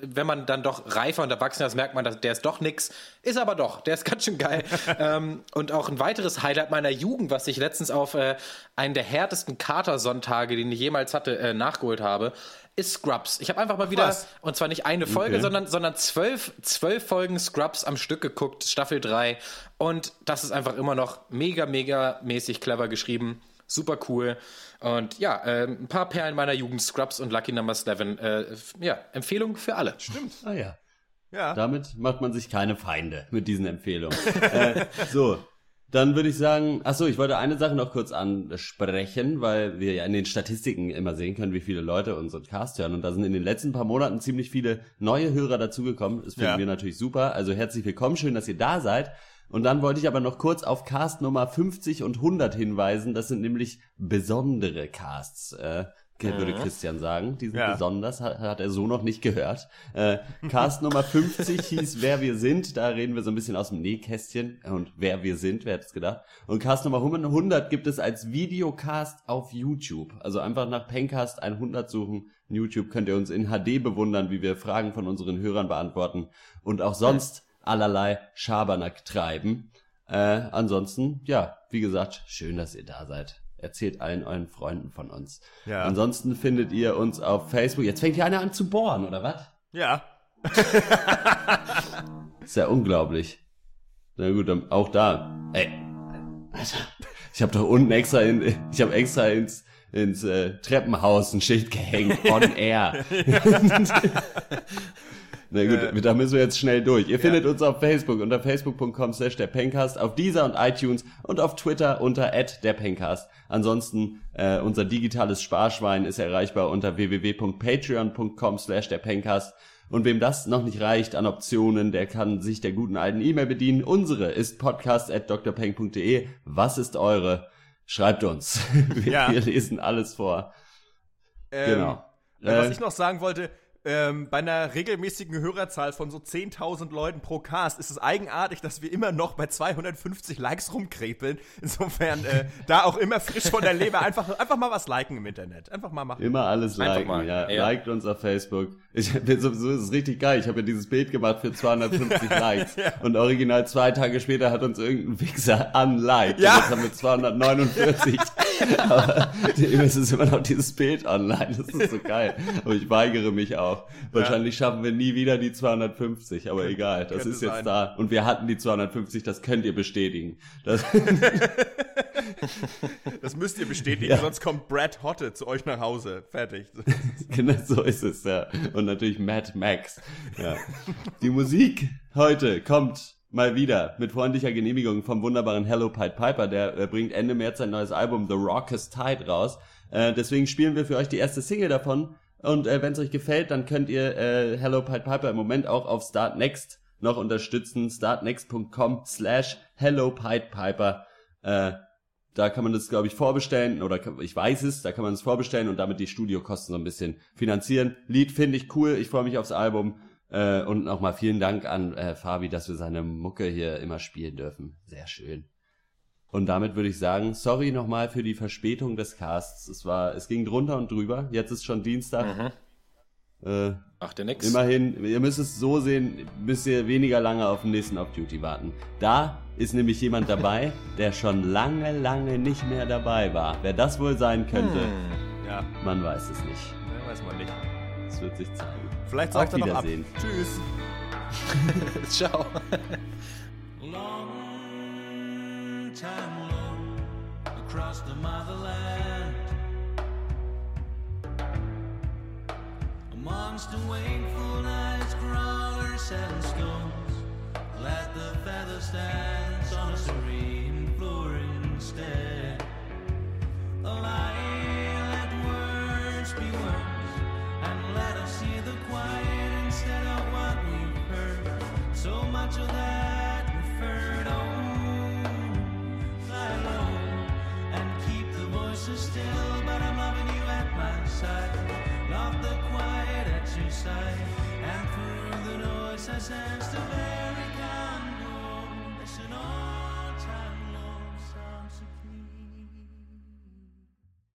wenn man dann doch reifer und erwachsener ist, merkt man, dass der ist doch nix. Ist aber doch, der ist ganz schön geil. ähm, und auch ein weiteres Highlight meiner Jugend, was ich letztens auf äh, einen der härtesten Katersonntage, den ich jemals hatte, äh, nachgeholt habe, ist Scrubs. Ich habe einfach mal wieder, was? und zwar nicht eine Folge, Okay. sondern, sondern zwölf, zwölf Folgen Scrubs am Stück geguckt, Staffel 3. Und das ist einfach immer noch mega, mega mäßig clever geschrieben. Super cool. Und ja, äh, ein paar Perlen meiner Jugend, Scrubs und Lucky Number 11. Äh, ja, Empfehlung für alle. Stimmt. Ah ja. Ja. Damit macht man sich keine Feinde mit diesen Empfehlungen. äh, so, dann würde ich sagen, ach so, ich wollte eine Sache noch kurz ansprechen, weil wir ja in den Statistiken immer sehen können, wie viele Leute unseren Cast hören. Und da sind in den letzten paar Monaten ziemlich viele neue Hörer dazugekommen. Das finden Ja. wir natürlich super. Also herzlich willkommen, schön, dass ihr da seid. Und dann wollte ich aber noch kurz auf Cast Nummer 50 und 100 hinweisen. Das sind nämlich besondere Casts, äh, würde Christian sagen. Die sind Ja. besonders, hat, hat er so noch nicht gehört. Äh, Cast Nummer 50 hieß Wer wir sind. Da reden wir so ein bisschen aus dem Nähkästchen. Und wer wir sind, wer hätte es gedacht. Und Cast Nummer 100 gibt es als Videocast auf YouTube. Also einfach nach Pencast 100 suchen. In YouTube könnt ihr uns in HD bewundern, wie wir Fragen von unseren Hörern beantworten. Und auch sonst allerlei Schabernack treiben. Äh, ansonsten, ja, wie gesagt, schön, dass ihr da seid. Erzählt allen euren Freunden von uns. Ja. Ansonsten findet ihr uns auf Facebook. Jetzt fängt hier einer an zu bohren, oder was? Ja. Ist ja unglaublich. Na gut, auch da. Ey. Alter, Ich habe doch unten extra in, ich habe extra ins ins äh, Treppenhaus ein Schild gehängt on air. Na gut, da müssen wir jetzt schnell durch. Ihr findet uns auf Facebook unter facebook.com slash der Pencast, auf dieser und iTunes und auf Twitter unter der Pencast. Ansonsten, äh, unser digitales Sparschwein ist erreichbar unter www.patreon.com slash der Pencast. Und wem das noch nicht reicht an Optionen, der kann sich der guten alten E-Mail bedienen. Unsere ist podcast at drpeng.de. Was ist eure? Schreibt uns. Wir, Ja. wir lesen alles vor. Ähm, Genau. äh, was Äh, ich noch sagen wollte, ähm, bei einer regelmäßigen Hörerzahl von so 10.000 Leuten pro Cast ist es eigenartig, dass wir immer noch bei 250 Likes rumkrepeln. Insofern äh, da auch immer frisch von der Leber einfach, einfach mal was liken im Internet. Einfach mal machen. Immer alles liken, mal, ja. ja. Liked uns auf Facebook. Ich, so, so ist es richtig geil. Ich habe ja dieses Bild gemacht für 250 Likes. Und original zwei Tage später hat uns irgendein Wichser unliked. Ja. Und jetzt haben wir 249. Aber es ist immer noch dieses Bild online. Das ist so geil. Aber ich weigere mich auch. Wahrscheinlich schaffen wir nie wieder die 250, aber egal. Das ist jetzt sein. da. Und wir hatten die 250, das könnt ihr bestätigen. Das, Das müsst ihr bestätigen, Ja. sonst kommt Brad Hotte zu euch nach Hause. Fertig. genau so ist es, ja. Und natürlich Mad Max. Ja. Die Musik heute kommt mal wieder mit freundlicher Genehmigung vom wunderbaren Hello Pied Piper. Der äh, bringt Ende März sein neues Album The Raucous Tide raus. Äh, deswegen spielen wir für euch die erste Single davon. Und äh, wenn es euch gefällt, dann könnt ihr äh, Hello Pied Piper im Moment auch auf Start Next noch unterstützen. startnext.com slash Hello Pied Piper. Äh, da kann man das, glaube ich, vorbestellen oder ich weiß es, da kann man es vorbestellen und damit die Studiokosten so ein bisschen finanzieren. Lied finde ich cool, ich freue mich aufs Album äh, und nochmal vielen Dank an äh, Fabi, dass wir seine Mucke hier immer spielen dürfen. Sehr schön. Und damit würde ich sagen, sorry nochmal für die Verspätung des Casts. Es war, es ging drunter und drüber. Jetzt ist schon Dienstag. Äh, Ach, der nix. Immerhin, ihr müsst es so sehen, müsst ihr weniger lange auf den nächsten Off-Duty warten. Da ist nämlich jemand dabei, der schon lange, lange nicht mehr dabei war. Wer das wohl sein könnte, Ja, man weiß es nicht. ne, weiß man nicht. Es wird sich zeigen. Vielleicht Auf sagt er noch ab. Wiedersehen. Tschüss. Ciao. Time low across the motherland. Amongst the wakeful nights, crawlers and stones. Let the feather stands on a serene floor instead. Lie, let words be words, and let us see the quiet instead of what we've heard. So much of that the still. But I'm loving you at my side. Love the quiet at your side, and through the noise I sense the veil.